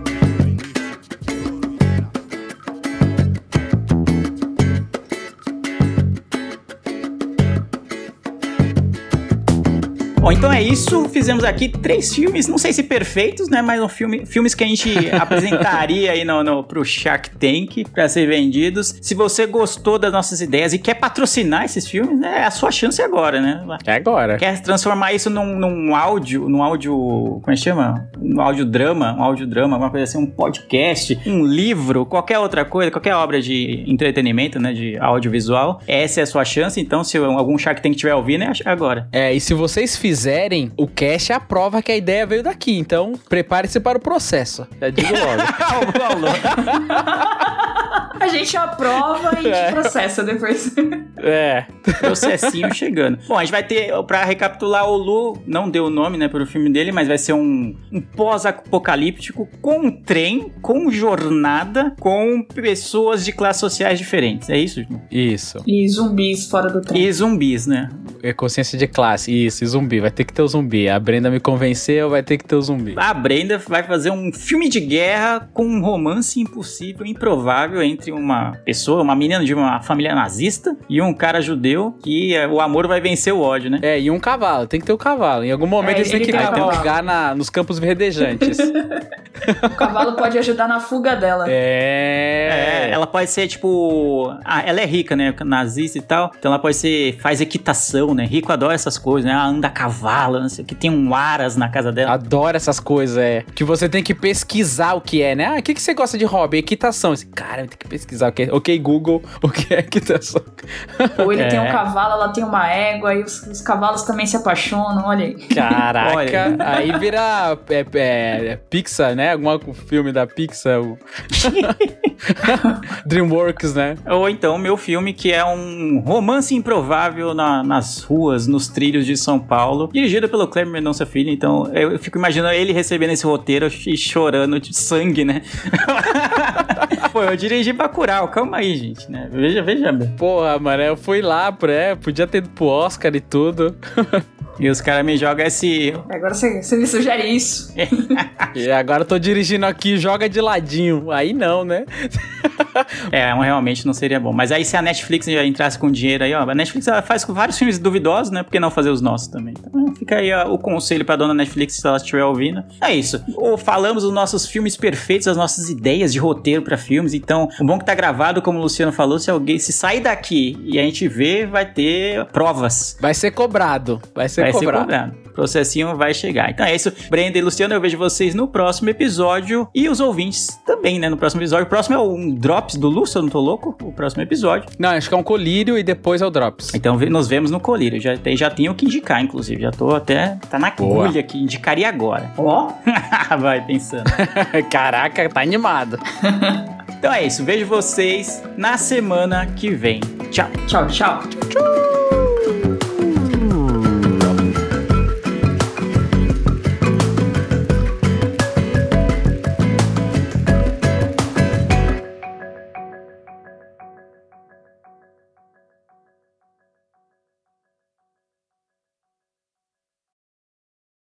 Bom, então é isso. Fizemos aqui três filmes, não sei se perfeitos, né? Mas um filme, filmes que a gente apresentaria aí no, no, pro Shark Tank para ser vendidos. Se você gostou das nossas ideias e quer patrocinar esses filmes, né? É a sua chance agora, né? É agora. Quer transformar isso num, num áudio, num áudio, como é que chama? Um audiodrama, um audiodrama, alguma coisa assim, um podcast, um livro, qualquer outra coisa, qualquer obra de entretenimento, né, de audiovisual. Essa é a sua chance, então se algum Shark Tank estiver ouvindo, é agora. É, e se vocês fizerem, o cast é a prova que a ideia veio daqui. Então, prepare-se para o processo. Já digo logo. A gente aprova e É. te processa depois. é. processinho chegando. Bom, a gente vai ter, pra recapitular, o Lu não deu o nome, né, pro filme dele, mas vai ser um, um pós-apocalíptico com um trem, com jornada, com pessoas de classes sociais diferentes. É isso? Ju? Isso. E zumbis fora do trem. E zumbis, né? É consciência de classe. Isso, e zumbi. Vai ter que ter o zumbi. A Brenda me convenceu, vai ter que ter o zumbi. A Brenda vai fazer um filme de guerra com um romance impossível, improvável entre uma pessoa, uma menina de uma família nazista e um cara judeu que eh, o amor vai vencer o ódio, né? É, e um cavalo. Tem que ter o cavalo. Em algum momento É, eles têm que tem um cavalo. lugar na, nos campos verdejantes. O cavalo pode ajudar na fuga dela. é. É, ela pode ser tipo. Ah, ela é rica, né? Nazista e tal. Então ela pode ser. Faz equitação, né? Rico adora essas coisas, né? Ah, anda a cavalo, não sei o que, tem um aras na casa dela. Adoro essas coisas, é. Que você tem que pesquisar o que é, né? Ah, o que, que você gosta de hobby? Equitação. Esse cara tem que pesquisar o que é. Ok, Google, o que é equitação. Ou ele É. tem um cavalo, ela tem uma égua, e os, os cavalos também se apaixonam, olha aí. Caraca, Olha. aí vira é, é, Pixar, né? Algum filme da Pixar. o- Dreamworks, né? Ou então o meu filme, que é um romance improvável na- nas ruas, nos trilhos de São Paulo, dirigido pelo Cleber Mendonça Filho. Então eu fico imaginando ele recebendo esse roteiro e chorando de sangue, né? Pô, eu dirigi Bacurau, calma aí, gente, né? Veja, veja bem. Porra, mano, eu fui lá, pré, podia ter ido pro Oscar e tudo. E os caras me jogam esse... Agora você, você me sugere isso. E agora eu tô dirigindo aqui, joga de ladinho. Aí não, né? É, um, realmente não seria bom. Mas aí se a Netflix já entrasse com dinheiro aí, ó, a Netflix ela faz com vários filmes duvidosos, né? Por que não fazer os nossos também? Então fica aí ó, o conselho pra dona Netflix se ela estiver ouvindo. É isso. Ou falamos dos nossos filmes perfeitos, as nossas ideias de roteiro pra filmes. Então, o bom que tá gravado, como o Luciano falou, se alguém se sair daqui e a gente vê, vai ter provas. Vai ser cobrado. Vai ser Vai ser cobrado. cobrado. O processinho vai chegar. Então é isso. Brenda e Luciano, eu vejo vocês no próximo episódio. E os ouvintes também, né? No próximo episódio. O próximo é um Drops do Lúcio, eu não tô louco? O próximo episódio. Não, acho que é um colírio e depois é o Drops. Então nos vemos no colírio. Já, tem, já tenho o que indicar, inclusive. Já tô até. Tá na agulha aqui. Indicaria agora. Ó, vai pensando. Caraca, tá animado. Então é isso. Vejo vocês na semana que vem. Tchau. tchau, tchau.